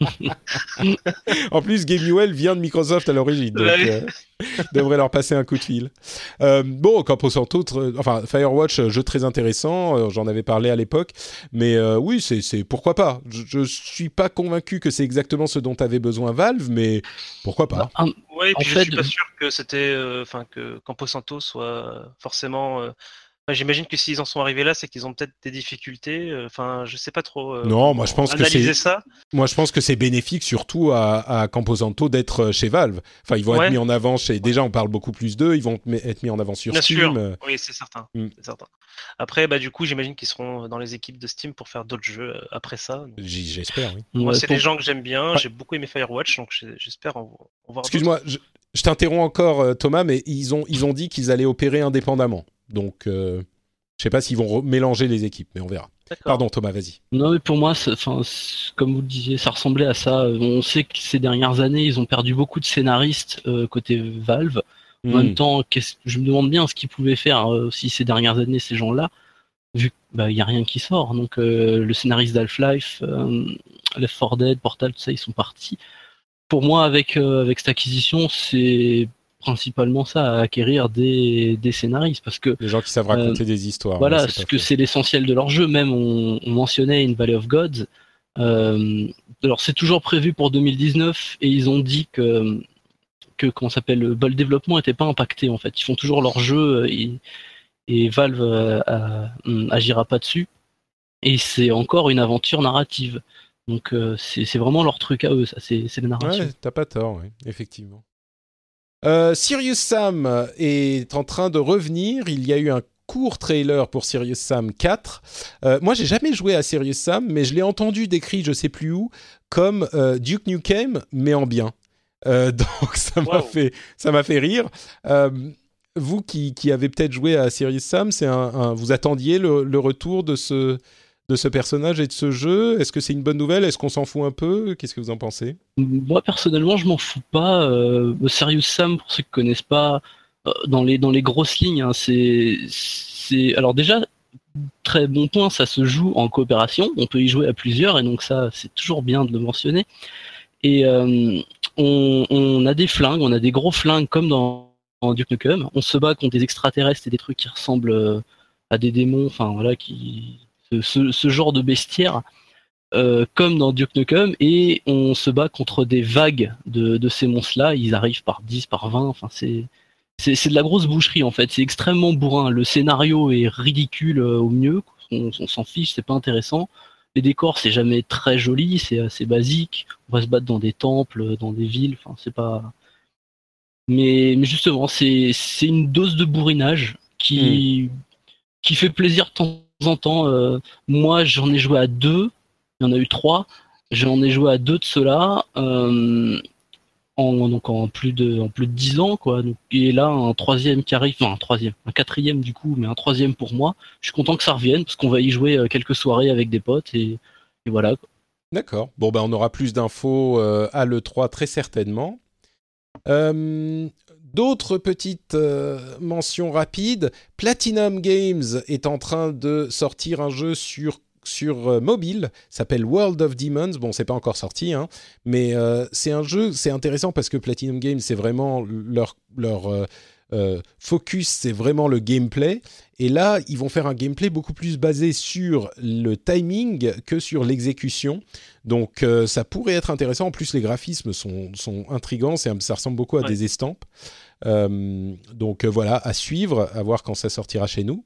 En plus, Gabe Newell vient de Microsoft à l'origine, Ouais. euh, devrait leur passer un coup de fil. Euh, bon, Campo Santo, tr- enfin Firewatch, euh, jeu très intéressant. euh, J'en avais parlé à l'époque, mais euh, oui, c'est pourquoi pas? Je, je suis pas convaincu que c'est exactement ce dont avait besoin Valve, mais pourquoi pas? Un- Ouais, et En puis fait, je suis pas sûr que c'était, euh, enfin que Campo Santo soit forcément. J'imagine que s'ils en sont arrivés là, c'est qu'ils ont peut-être des difficultés. euh, Enfin, je sais pas trop. euh, Non, moi, je pense que analyser c'est- ça. Moi, je pense que c'est bénéfique surtout à, à Campo Santo d'être euh, chez Valve. Enfin, ils vont Ouais. être mis en avant chez. Déjà, on parle beaucoup plus d'eux. Ils vont être mis en avant sur Bien Steam. sûr. Oui, c'est certain. Mm. c'est certain. Après, bah du coup, j'imagine qu'ils seront dans les équipes de Steam pour faire d'autres jeux après ça. J'espère, oui. Moi, Ouais, c'est pour- des gens que j'aime bien. Ouais. J'ai beaucoup aimé Firewatch, donc j'espère en, en voir. Excuse-moi, je, je t'interromps encore, Thomas, mais ils ont, ils ont dit qu'ils allaient opérer indépendamment. Donc, euh, je sais pas s'ils vont mélanger les équipes, mais on verra. Pardon, Thomas, vas-y. Non, mais pour moi, comme vous le disiez, ça ressemblait à ça. On sait que ces dernières années, ils ont perdu beaucoup de scénaristes euh, côté Valve. En Hmm. même temps, qu'est-ce- je me demande bien ce qu'ils pouvaient faire euh, aussi ces dernières années, ces gens-là, vu qu'il n'y a rien qui sort. Donc, euh, le scénariste d'Half-Life, euh, Left 4 Dead, Portal, tout ça, ils sont partis. Pour moi, avec, euh, avec cette acquisition, c'est principalement ça, acquérir des, des scénaristes. Parce que Les gens qui savent raconter des histoires. voilà, pas que c'est l'essentiel de leur jeu. Même on, on mentionnait une Valley of Gods. Euh, alors c'est toujours prévu pour 2019 et ils ont dit que que comment ça s'appelle le, développement n'était pas impacté en fait. Ils font toujours leur jeu euh, et, et Valve euh, euh, agira pas dessus. Et c'est encore une aventure narrative. Donc euh, c'est vraiment leur truc à eux, ça. C'est c'est la narration. Ouais, t'as pas tort, ouais, effectivement. Euh, Sirius Sam est en train de revenir. Il y a eu un court trailer pour Sirius Sam 4. Euh, moi, j'ai jamais joué à Sirius Sam, mais je l'ai entendu décrit, je sais plus où, comme euh, Duke Nukem, mais en bien. Euh, donc ça m'a fait, ça m'a fait rire. Vous qui, qui avez peut-être joué à Sirius Sam, c'est un, un- vous attendiez le, le retour de ce, de ce personnage et de ce jeu Est-ce que c'est une bonne nouvelle? Est-ce qu'on s'en fout un peu? Qu'est-ce que vous en pensez? Moi personnellement, je m'en fous pas. Euh, Serious Sam, pour ceux qui connaissent pas, euh, dans les dans les grosses lignes, hein, c'est alors déjà très bon point, ça se joue en coopération. On peut y jouer à plusieurs et donc ça c'est toujours bien de le mentionner. Et euh, on, on a des flingues, on a des gros flingues comme dans, dans Duke Nukem. On se bat contre des extraterrestres et des trucs qui ressemblent euh, à des démons. Enfin voilà, qui ce, genre de bestiaire euh, comme dans Duke Nukem, et on se bat contre des vagues de, de ces monstres-là. Ils arrivent par 10, par 20. Enfin, c'est c'est de la grosse boucherie en fait. C'est extrêmement bourrin. Le scénario est ridicule euh, au mieux. On, on s'en fiche, c'est pas intéressant. Les décors, c'est jamais très joli, c'est assez basique. On va se battre dans des temples, dans des villes. Enfin, c'est pas. Mais, mais justement, c'est c'est une dose de bourrinage qui qui fait plaisir de temps en temps. Euh, moi, j'en ai joué à deux. Il y en a eu trois. J'en ai joué à deux de ceux-là. euh, en, donc en plus de en plus de 10 ans quoi donc, et là un troisième qui arrive enfin un troisième un quatrième du coup mais un troisième pour moi je suis content que ça revienne parce qu'on va y jouer euh, quelques soirées avec des potes et, voilà. D'accord. Bon, ben, on aura plus d'infos à l'E3 très certainement. D'autres petites euh, mentions rapides. Platinum Games est en train de sortir un jeu sur sur euh, mobile, s'appelle World of Demons. Bon, c'est pas encore sorti, hein, mais euh, c'est un jeu, c'est intéressant parce que Platinum Games, c'est vraiment leur leur focus, c'est vraiment le gameplay. Et là, ils vont faire un gameplay beaucoup plus basé sur le timing que sur l'exécution. Donc, euh, ça pourrait être intéressant. En plus, les graphismes sont, sont intrigants. Ça ressemble beaucoup à Ouais. des estampes. Euh, donc, euh, voilà, à suivre, à voir quand ça sortira chez nous.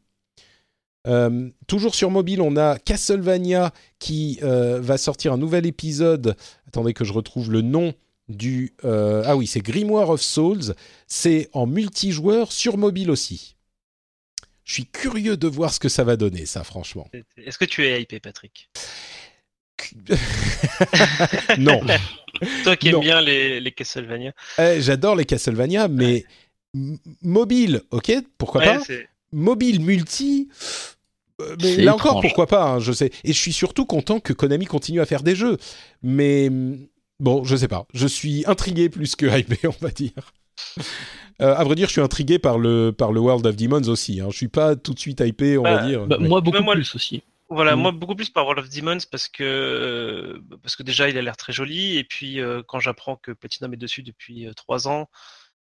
Euh, toujours sur mobile, on a Castlevania qui euh, va sortir un nouvel épisode. Attendez que je retrouve le nom du. euh, ah oui, c'est Grimoire of Souls. C'est en multijoueur sur mobile aussi. Je suis curieux de voir ce que ça va donner, ça, franchement. Est-ce que tu es hypé, Patrick? Non. Toi qui aimes bien les, les Castlevania. Eh, J'adore les Castlevania, mais mobile, ok, pourquoi pas? Mobile multi. Euh, mais là encore, pourquoi pas, hein, je sais. Et je suis surtout content que Konami continue à faire des jeux. Mais bon, je sais pas. Je suis intrigué plus que hypé, on va dire. Euh, à vrai dire, je suis intrigué par le, par le World of Demons aussi. Hein. Je suis pas tout de suite hypé, on va bah, dire. Bah, moi, beaucoup plus aussi. Voilà, mm. moi beaucoup plus par World of Demons parce que parce que déjà il a l'air très joli et puis euh, quand j'apprends que Platinum est dessus depuis euh, trois ans,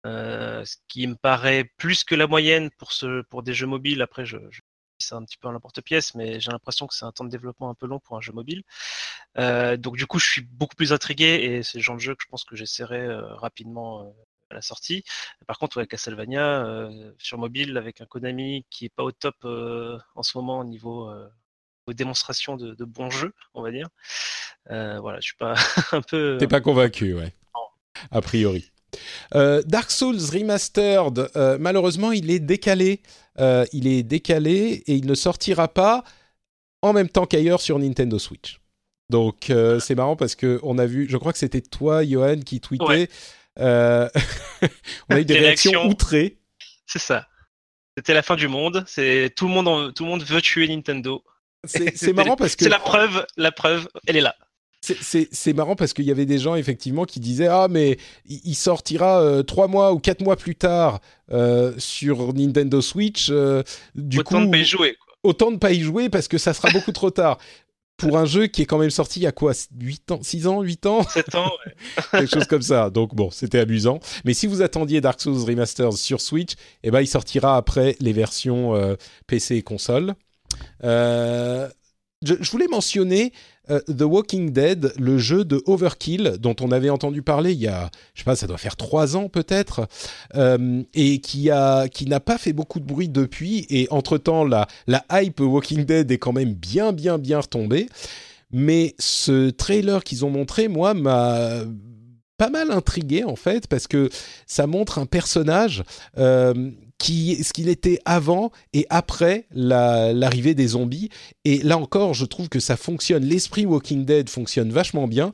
euh, ce qui me paraît plus que la moyenne pour ce pour des jeux mobiles. Après, je, je c'est un petit peu un n'importe-pièce, mais j'ai l'impression que c'est un temps de développement un peu long pour un jeu mobile. donc du coup, je suis beaucoup plus intrigué et c'est le genre de jeu que je pense que j'essaierai rapidement à la sortie. Par contre, ouais, Castlevania sur mobile avec un Konami qui est pas au top en ce moment au niveau aux démonstrations de, bons jeux, on va dire. Euh, voilà, je suis pas un peu. T'es pas convaincu, ouais. A priori. Euh, Dark Souls Remastered, euh, malheureusement, il est décalé. Il est décalé et il ne sortira pas en même temps qu'ailleurs sur Nintendo Switch. Donc c'est marrant parce que on a vu, je crois que c'était toi, Johan, qui tweetait. on a eu des, réactions, outrées. C'est ça. C'était la fin du monde. C'est tout le monde, tout le monde veut tuer Nintendo. C'est marrant parce que. C'est la preuve, la preuve, elle est là. C'est marrant parce qu'il y avait des gens effectivement qui disaient ah mais il sortira euh, trois mois ou quatre mois plus tard euh, sur Nintendo Switch. Euh, du autant de pas y jouer. Autant de pas y jouer parce que ça sera beaucoup trop tard pour un jeu qui est quand même sorti il y a quoi 8 ans 6 ans 8 ans? 7 ans ouais. quelque chose comme ça donc bon c'était amusant mais si vous attendiez Dark Souls Remastered sur Switch eh ben il sortira après les versions PC et console euh, je, voulais mentionner euh, The Walking Dead, le jeu de Overkill dont on avait entendu parler il y a, je sais pas, ça doit faire trois ans peut-être, euh, et qui a, qui n'a pas fait beaucoup de bruit depuis. Et entre temps, la, la hype Walking Dead est quand même bien, bien, bien retombée. Mais ce trailer qu'ils ont montré, moi, m'a pas mal intrigué en fait parce que ça montre un personnage qui, ce qu'il était avant et après l'arrivée des zombies. Et là encore, je trouve que ça fonctionne. L'esprit Walking Dead fonctionne vachement bien.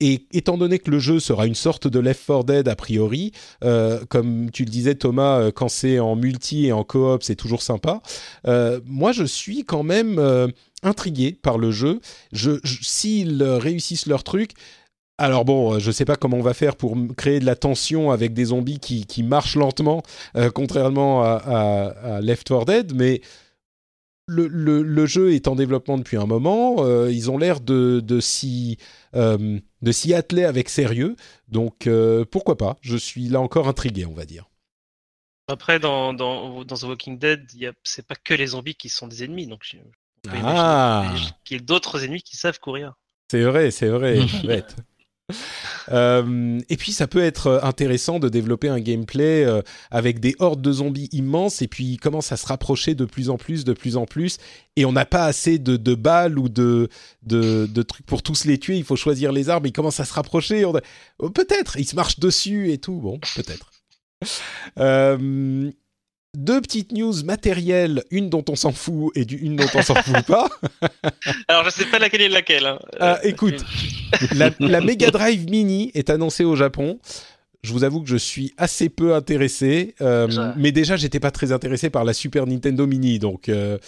Et étant donné que le jeu sera une sorte de Left 4 Dead a priori, euh, comme tu le disais Thomas, euh, quand c'est en multi et en coop, c'est toujours sympa. Euh, moi, je suis quand même intrigué par le jeu. S'ils réussissent leur truc, alors bon, euh, je ne sais pas comment on va faire pour créer de la tension avec des zombies qui, qui marchent lentement, euh, contrairement à, Left 4 Dead, mais le, le, jeu est en développement depuis un moment. Euh, ils ont l'air de, de s'y atteler avec sérieux. Donc pourquoi pas Je suis là encore intrigué, on va dire. Après, dans, dans, dans The Walking Dead, c'est pas que les zombies qui sont des ennemis. Donc, ah. qu'il y ait d'autres ennemis qui savent courir. C'est vrai, c'est vrai. Euh, et puis ça peut être intéressant de développer un gameplay euh, avec des hordes de zombies immenses et puis commencent à se rapprocher de plus en plus, de plus en plus et on n'a pas assez de, balles ou de, trucs pour tous les tuer, il faut choisir les armes, ils commencent à se rapprocher, oh, peut-être, ils se marchent dessus et tout, bon, peut-être. Euh, deux petites news matérielles, une dont on s'en fout et une dont on s'en fout pas. Alors je sais pas laquelle est laquelle. Hein. Ah, écoute, la, la, Mega Drive Mini est annoncée au Japon. Je vous avoue que je suis assez peu intéressé, euh, mais déjà j'étais pas très intéressé par la Super Nintendo Mini, donc euh,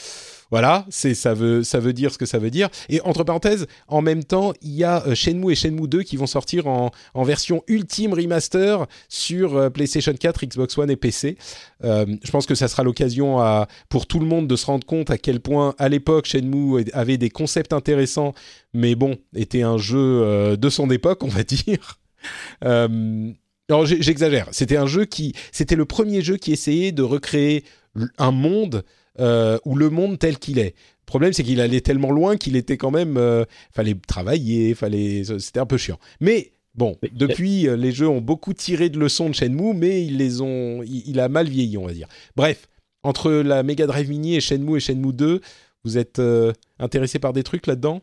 voilà, ça veut ça veut dire ce que ça veut dire. Et entre parenthèses, en même temps, il y a euh, Shenmue et Shenmue 2 qui vont sortir en, en version ultime remaster sur euh, PlayStation 4, Xbox One et PC. Euh, je pense que ça sera l'occasion pour tout le monde de se rendre compte à quel point à l'époque Shenmue avait des concepts intéressants, mais bon, était un jeu de son époque, on va dire. alors j'exagère. C'était un jeu qui, c'était le premier jeu qui essayait de recréer un monde euh, ou le monde tel qu'il est. Le problème, c'est qu'il allait tellement loin qu'il était quand même. Euh, fallait travailler, fallait. C'était un peu chiant. Mais bon, depuis, euh, les jeux ont beaucoup tiré de leçons de Shenmue, mais ils les ont. Il, a mal vieilli, on va dire. Bref, entre la Mega Drive Mini et Shenmue et Shenmue 2, vous êtes intéressé par des trucs là-dedans?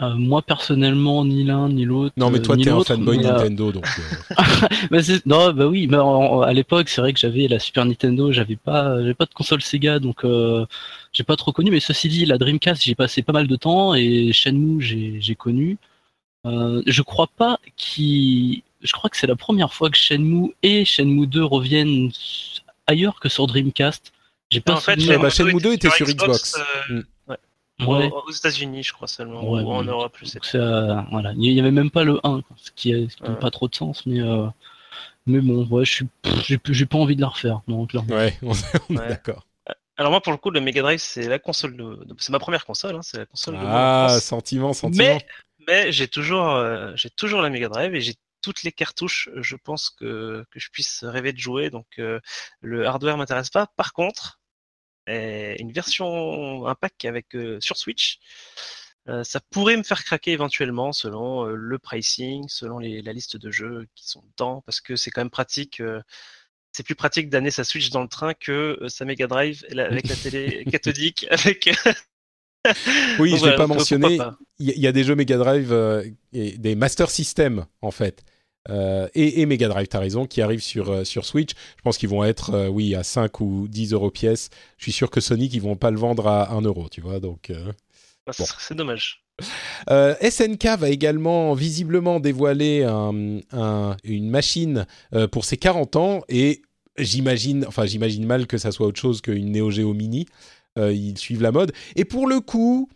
Euh, moi personnellement, ni l'un ni l'autre. Non, mais toi, ni t'es un fanboy mais, euh, Nintendo, donc. euh, bah, non, bah oui, mais en- à l'époque, c'est vrai que j'avais la Super Nintendo, j'avais pas, j'avais pas de console Sega, donc euh, j'ai pas trop connu. Mais ceci dit, la Dreamcast, j'y ai passé pas mal de temps et Shenmue, j'ai, j'ai connu. Euh, je crois pas qu'il, je crois que c'est la première fois que Shenmue et Shenmue 2 reviennent ailleurs que sur Dreamcast. J'ai pas en fait, Shenmue- bah, Shenmue 2 était sur Xbox. euh, Mm. Ouais. Aux- Aux États-Unis, je crois seulement, Ouais, ou en Europe, je sais pas. euh, voilà, il y avait même pas le 1, quoi, ce qui n'a Ouais. pas trop de sens, mais euh, mais bon, ouais, je suis, j'ai, pas envie de la refaire, non, clairement. Ouais, on, on est Ouais. d'accord. Alors moi, pour le coup, le Mega Drive, c'est la console de... C'est ma première console, hein, c'est la console de Ah, sentiment, sentiment. Mais, mais j'ai toujours, euh, j'ai toujours la Mega Drive et j'ai toutes les cartouches. Je pense que, que je puisse rêver de jouer. Donc euh, le hardware m'intéresse pas. Par contre, une version, un pack avec euh, sur Switch, euh, ça pourrait me faire craquer éventuellement selon euh, le pricing, selon les, la liste de jeux qui sont dedans, parce que c'est quand même pratique. c'est plus pratique d'amener sa Switch dans le train que sa Mega Drive avec la télé cathodique, avec. Oui, Donc je l'ai voilà, pas mentionné. Il y, a des jeux Mega Drive euh, et des Master System en fait. Euh, et, et Mega Drive, t'as raison, qui arrivent sur, euh, sur Switch. Je pense qu'ils vont être, euh, oui, à 5 ou 10 euros pièce. Je suis sûr que Sonic, ils vont pas le vendre à 1 euro, tu vois. Donc. Bah, Bon. C'est dommage. Euh, SNK va également visiblement dévoiler un- un- une machine euh, pour ses 40 ans et j'imagine, enfin j'imagine mal que ça soit autre chose qu'une Neo Geo Mini. Euh, ils suivent la mode. Et pour le coup,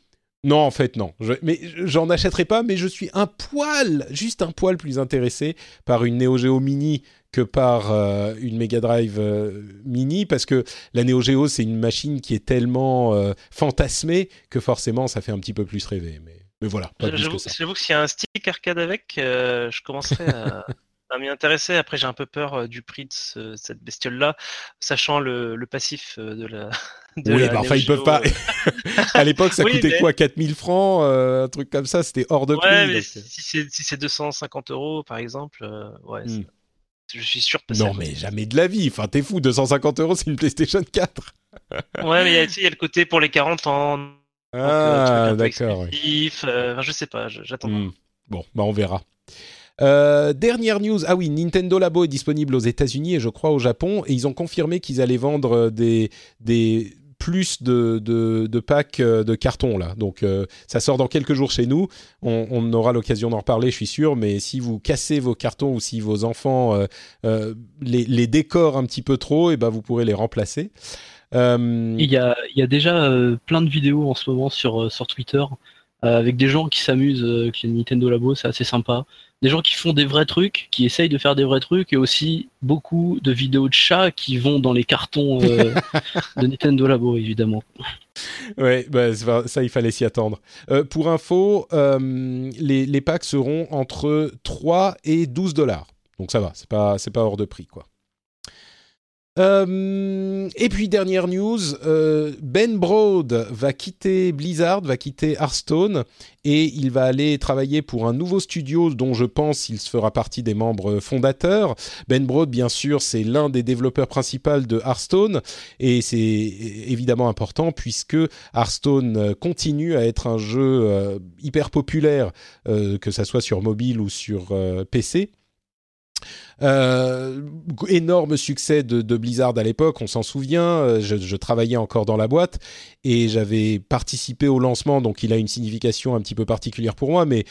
non, en fait, non. Je- mais j'en achèterai pas, mais je suis un poil, juste un poil plus intéressé par une Neo Geo Mini que par euh, une Mega Drive euh, Mini, parce que la Neo Geo, c'est une machine qui est tellement euh, fantasmée que forcément, ça fait un petit peu plus rêver. Mais, mais voilà, pas plus J'avoue que ça. j'avoue que s'il y a un stick arcade avec, je commencerai à, à m'y intéresser. Après, j'ai un peu peur euh, du prix de ce- cette bestiole-là, sachant le, le passif euh, de la. De oui, la bah enfin, ils peuvent pas. euh. à l'époque, ça Oui, coûtait mais- quoi 4000 francs euh, Un truc comme ça, c'était hors de Ouais, prix. mais donc, si c'est si c'est 250 euros, par exemple, euh, ouais, Hmm. je suis sûr que Non, mais jamais de la vie. Enfin, t'es fou, 250 euros, c'est une PlayStation 4. Ouais, mais il y, a- y le côté pour les 40 ans. Ah, d'accord. ouais. euh, je sais pas, j'attends. Hmm. Bon, bah on verra. Euh, dernière news, ah oui, Nintendo Labo est disponible aux États-Unis et je crois au Japon, et ils ont confirmé qu'ils allaient vendre euh, des, plus de, de, packs euh, de carton là. Donc ça sort dans quelques jours chez nous. On, aura l'occasion d'en reparler, je suis sûr. Mais si vous cassez vos cartons ou si vos enfants les, décorent un petit peu trop, et ben vous pourrez les remplacer. Il y a, déjà plein de vidéos en ce moment sur, sur Twitter avec des gens qui s'amusent avec les Nintendo Labo, c'est assez sympa. Des gens qui font des vrais trucs, qui essayent de faire des vrais trucs, et aussi beaucoup de vidéos de chats qui vont dans les cartons euh, de Nintendo Labo, évidemment. Ouais, bah, ça, il fallait s'y attendre. Euh, pour info, euh, les, les packs seront entre 3 et 12 dollars. Donc ça va, c'est pas, c'est pas hors de prix, quoi. Euh, et puis dernière news, euh, Ben Broad va quitter Blizzard, va quitter Hearthstone et il va aller travailler pour un nouveau studio dont je pense il se fera partie des membres fondateurs. Ben Broad, bien sûr, c'est l'un des développeurs principaux de Hearthstone et c'est évidemment important puisque Hearthstone continue à être un jeu euh, hyper populaire, que ça soit sur mobile ou sur PC. Euh, énorme succès de, Blizzard à l'époque, on s'en souvient. euh, je travaillais encore dans la boîte et j'avais participé au lancement, donc il a une signification un petit peu particulière pour moi, mais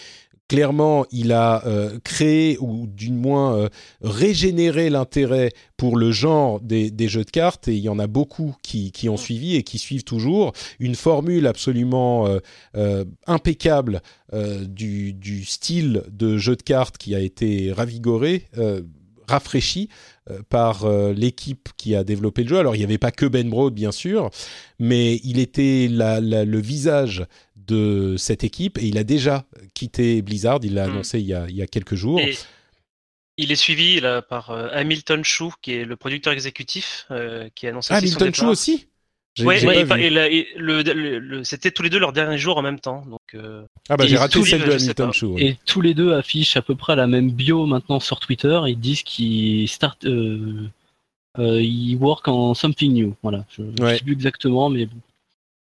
clairement, il a euh, créé ou du moins euh, régénéré l'intérêt pour le genre des, jeux de cartes et il y en a beaucoup qui, ont suivi et qui suivent toujours. Une formule absolument euh, impeccable du, style de jeu de cartes qui a été ravigoré, rafraîchi par l'équipe qui a développé le jeu. Alors il n'y avait pas que Ben Broad bien sûr, mais il était le visage de cette équipe et il a déjà quitté Blizzard, il l'a Mm. annoncé il y, a, il y a quelques jours. Et il est suivi là par euh, Hamilton Chou, qui est le producteur exécutif, euh, qui a annoncé Ah, aussi son Milton Chou départ. aussi Ouais, le- le- le- c'était tous les deux leurs derniers jours en même temps. Donc, euh, Ah bah et j'ai raté tous celle les- de Hamilton. Chou. ouais. Et tous les deux affichent à peu près la même bio maintenant sur Twitter. Ils disent qu'ils start, euh, euh, ils work en something new. Voilà, je, je Ouais. sais plus exactement, mais bon.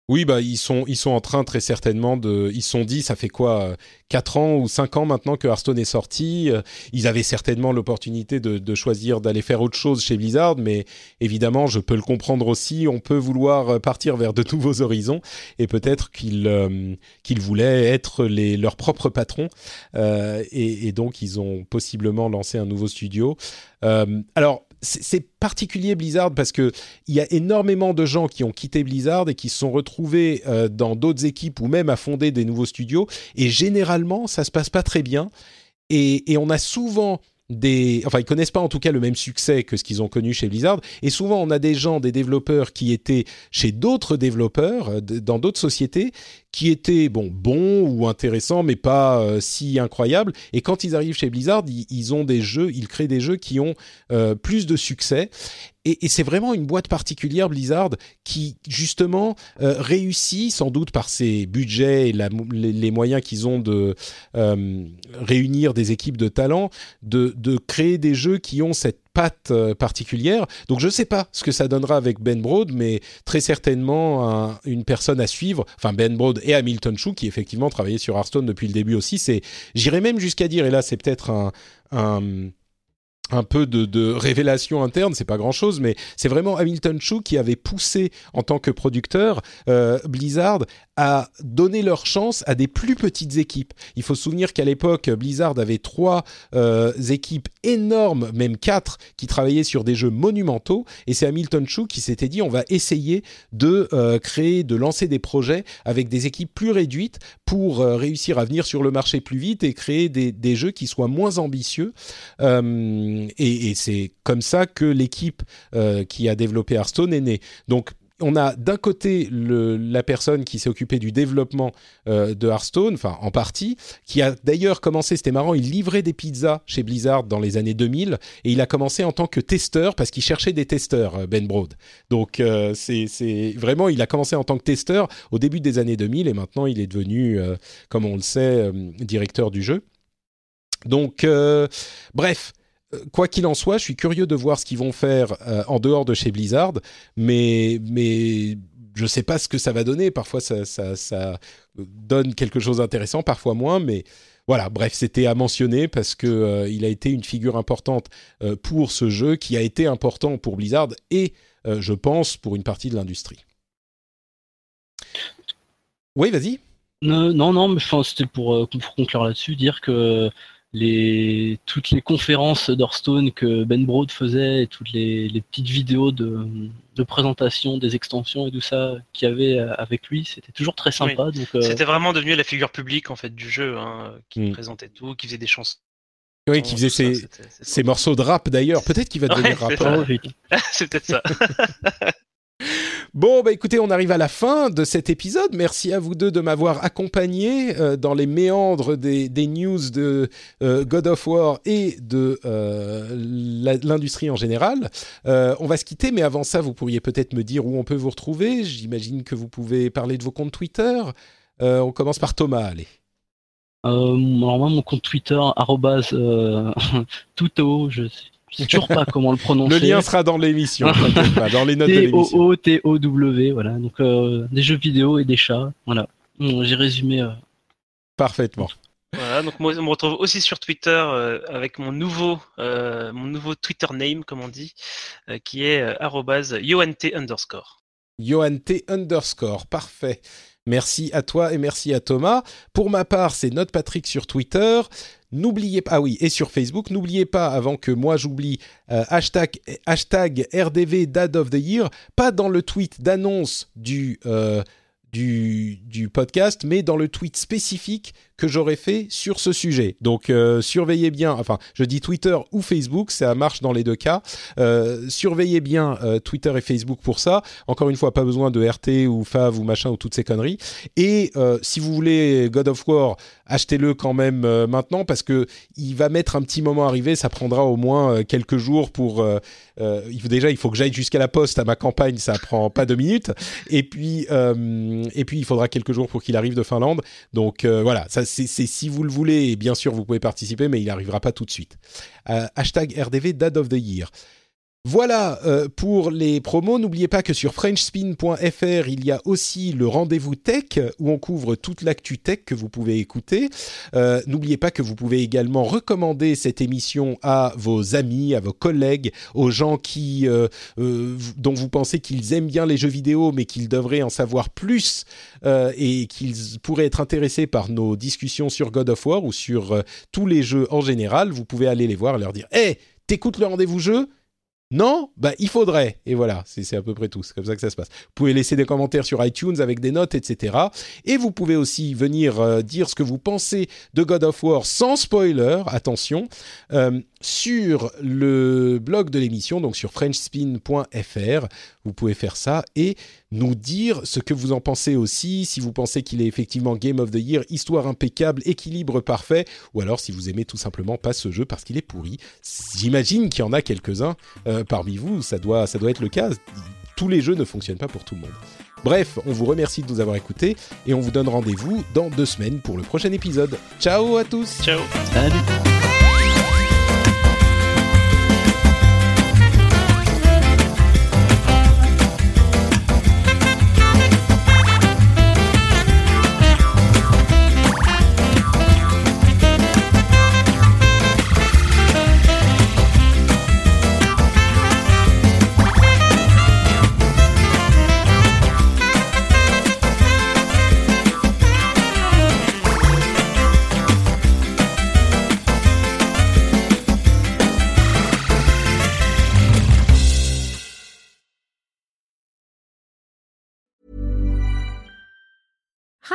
Oui, bah ils sont ils sont en train très certainement de ils sont dit ça fait quoi quatre ans ou cinq ans maintenant que Hearthstone est sorti, ils avaient certainement l'opportunité de, de choisir d'aller faire autre chose chez Blizzard, mais évidemment je peux le comprendre aussi, on peut vouloir partir vers de nouveaux horizons et peut-être qu'ils qu'ils voulaient être les leurs propres patrons euh, et, et, donc ils ont possiblement lancé un nouveau studio. Euh, alors c'est particulier Blizzard parce que il y a énormément de gens qui ont quitté Blizzard et qui se sont retrouvés euh, dans d'autres équipes ou même à fonder des nouveaux studios. Et généralement, ça se passe pas très bien. Et, et on a souvent des, enfin ils connaissent pas en tout cas le même succès que ce qu'ils ont connu chez Blizzard. Et souvent on a des gens, des développeurs qui étaient chez d'autres développeurs euh, dans d'autres sociétés, qui étaient bon bons ou intéressants, mais pas euh, si incroyables. Et quand ils arrivent chez Blizzard, ils, ont des jeux, ils créent des jeux qui ont euh, plus de succès. Et, c'est vraiment une boîte particulière Blizzard qui justement euh, réussit, sans doute par ses budgets et les, moyens qu'ils ont de réunir des équipes de talents, de créer des jeux qui ont cette euh, particulière. Donc je ne sais pas ce que ça donnera avec Ben Broad, mais très certainement un, une personne à suivre. Enfin Ben Broad et Hamilton Chou qui effectivement travaillaient sur Hearthstone depuis le début aussi. C'est, j'irais même jusqu'à dire, et là c'est peut-être un, un peu de, révélation interne, c'est pas grand chose, mais c'est vraiment Hamilton Chou qui avait poussé en tant que producteur euh, Blizzard à donner leur chance à des plus petites équipes. Il faut se souvenir qu'à l'époque, Blizzard avait trois euh, équipes énormes, même quatre, qui travaillaient sur des jeux monumentaux, et c'est Hamilton Chou qui s'était dit on va essayer de euh, créer, de lancer des projets avec des équipes plus réduites pour euh, réussir à venir sur le marché plus vite et créer des, jeux qui soient moins ambitieux. Et, et c'est comme ça que l'équipe qui a développé Hearthstone est née. Donc on a d'un côté la personne qui s'est occupée du développement euh, de Hearthstone, enfin en partie, qui a d'ailleurs commencé, c'était marrant, il livrait des pizzas chez Blizzard dans les années 2000 et il a commencé en tant que testeur parce qu'il cherchait des testeurs, euh, Ben Broad. Donc euh, c'est vraiment, il a commencé en tant que testeur au début des années 2000 et maintenant il est devenu, comme on le sait, directeur du jeu. Donc bref, quoi qu'il en soit, je suis curieux de voir ce qu'ils vont faire euh, en dehors de chez Blizzard, mais, mais je ne sais pas ce que ça va donner. Parfois, ça, ça, donne quelque chose d'intéressant, parfois moins, mais voilà, bref, c'était à mentionner parce que euh, il a été une figure importante euh, pour ce jeu, qui a été important pour Blizzard et, euh, je pense, pour une partie de l'industrie. Oui, vas-y. Non, non, mais c'était pour conclure là-dessus, dire que les, toutes les conférences d'Hearthstone que Ben Broad faisait et toutes les, les petites vidéos de, de, présentation des extensions et tout ça qu'il y avait avec lui, c'était toujours très sympa. Oui. Donc, euh... C'était vraiment devenu la figure publique en fait du jeu, hein, qui mm. présentait tout, qui faisait des chansons. Oui, qui faisait ses, ses morceaux de rap d'ailleurs. Peut-être qu'il va devenir ouais, rappeur. C'est peut-être ça. Bon, bah écoutez, on arrive à la fin de cet épisode. Merci à vous deux de m'avoir accompagné euh, dans les méandres des, news de euh, God of War et de euh, l'industrie en général. On va se quitter, mais avant ça, vous pourriez peut-être me dire où on peut vous retrouver. J'imagine que vous pouvez parler de vos comptes Twitter. On commence par Thomas, allez. Alors moi, mon compte Twitter, arrobase, tout je sais sais toujours pas comment le prononcer. Le lien sera dans l'émission, dans les notes de l'émission. T-O-O-T-O-W, voilà. Donc, euh, des jeux vidéo et des chats. Voilà. Bon, J'ai résumé. Euh... Parfaitement. Voilà, donc moi, on me retrouve aussi sur Twitter euh, avec mon nouveau, euh, mon nouveau Twitter name, comme on dit, euh, qui est euh, yoant underscore. Yoant underscore, parfait. Merci à toi et merci à Thomas. Pour ma part, c'est Note Patrick sur Twitter. N'oubliez pas, ah oui, et sur Facebook, n'oubliez pas, avant que moi j'oublie, euh, hashtag, hashtag RDV Dad of the Year, pas dans le tweet d'annonce du, euh, du, podcast, mais dans le tweet spécifique que j'aurais fait sur ce sujet. Donc euh, surveillez bien, enfin je dis Twitter ou Facebook, ça marche dans les deux cas. Euh, surveillez bien euh, Twitter et Facebook pour ça. Encore une fois, pas besoin de RT ou Fav ou machin ou toutes ces conneries. Et si vous voulez God of War, achetez-le quand même maintenant parce que il va mettre un petit moment à arriver. Ça prendra au moins quelques jours pour. Faut, déjà, il faut que j'aille jusqu'à la poste à ma campagne. Ça prend pas deux minutes. Et puis et puis il faudra quelques jours pour qu'il arrive de Finlande. Donc voilà, ça c'est si vous le voulez, et bien sûr vous pouvez participer, mais il n'arrivera pas tout de suite. Euh, hashtag RDV Dad of the Year. Voilà euh, pour les promos. N'oubliez pas que sur frenchspin.fr, il y a aussi le rendez-vous tech où on couvre toute l'actu tech que vous pouvez écouter. Euh, N'oubliez pas que vous pouvez également recommander cette émission à vos amis, à vos collègues, aux gens qui euh, dont vous pensez qu'ils aiment bien les jeux vidéo mais qu'ils devraient en savoir plus et qu'ils pourraient être intéressés par nos discussions sur God of War ou sur tous les jeux en général. Vous pouvez aller les voir et leur dire "Hey, t'écoutes le rendez-vous jeu? Non Bah il faudrait. Et voilà, c'est à peu près tout. C'est comme ça que ça se passe. Vous pouvez laisser des commentaires sur iTunes avec des notes, etc. Et vous pouvez aussi venir euh, dire ce que vous pensez de God of War sans spoiler, attention, euh, sur le blog de l'émission, donc sur frenchspin.fr. Vous pouvez faire ça et nous dire ce que vous en pensez aussi, si vous pensez qu'il est effectivement Game of the Year, histoire impeccable, équilibre parfait, ou alors si vous aimez tout simplement pas ce jeu parce qu'il est pourri. J'imagine qu'il y en a quelques-uns euh, parmi vous, ça doit, ça doit être le cas. Tous les jeux ne fonctionnent pas pour tout le monde. Bref, on vous remercie de nous avoir écoutés et on vous donne rendez-vous dans deux semaines pour le prochain épisode. Ciao à tous Ciao. Salut.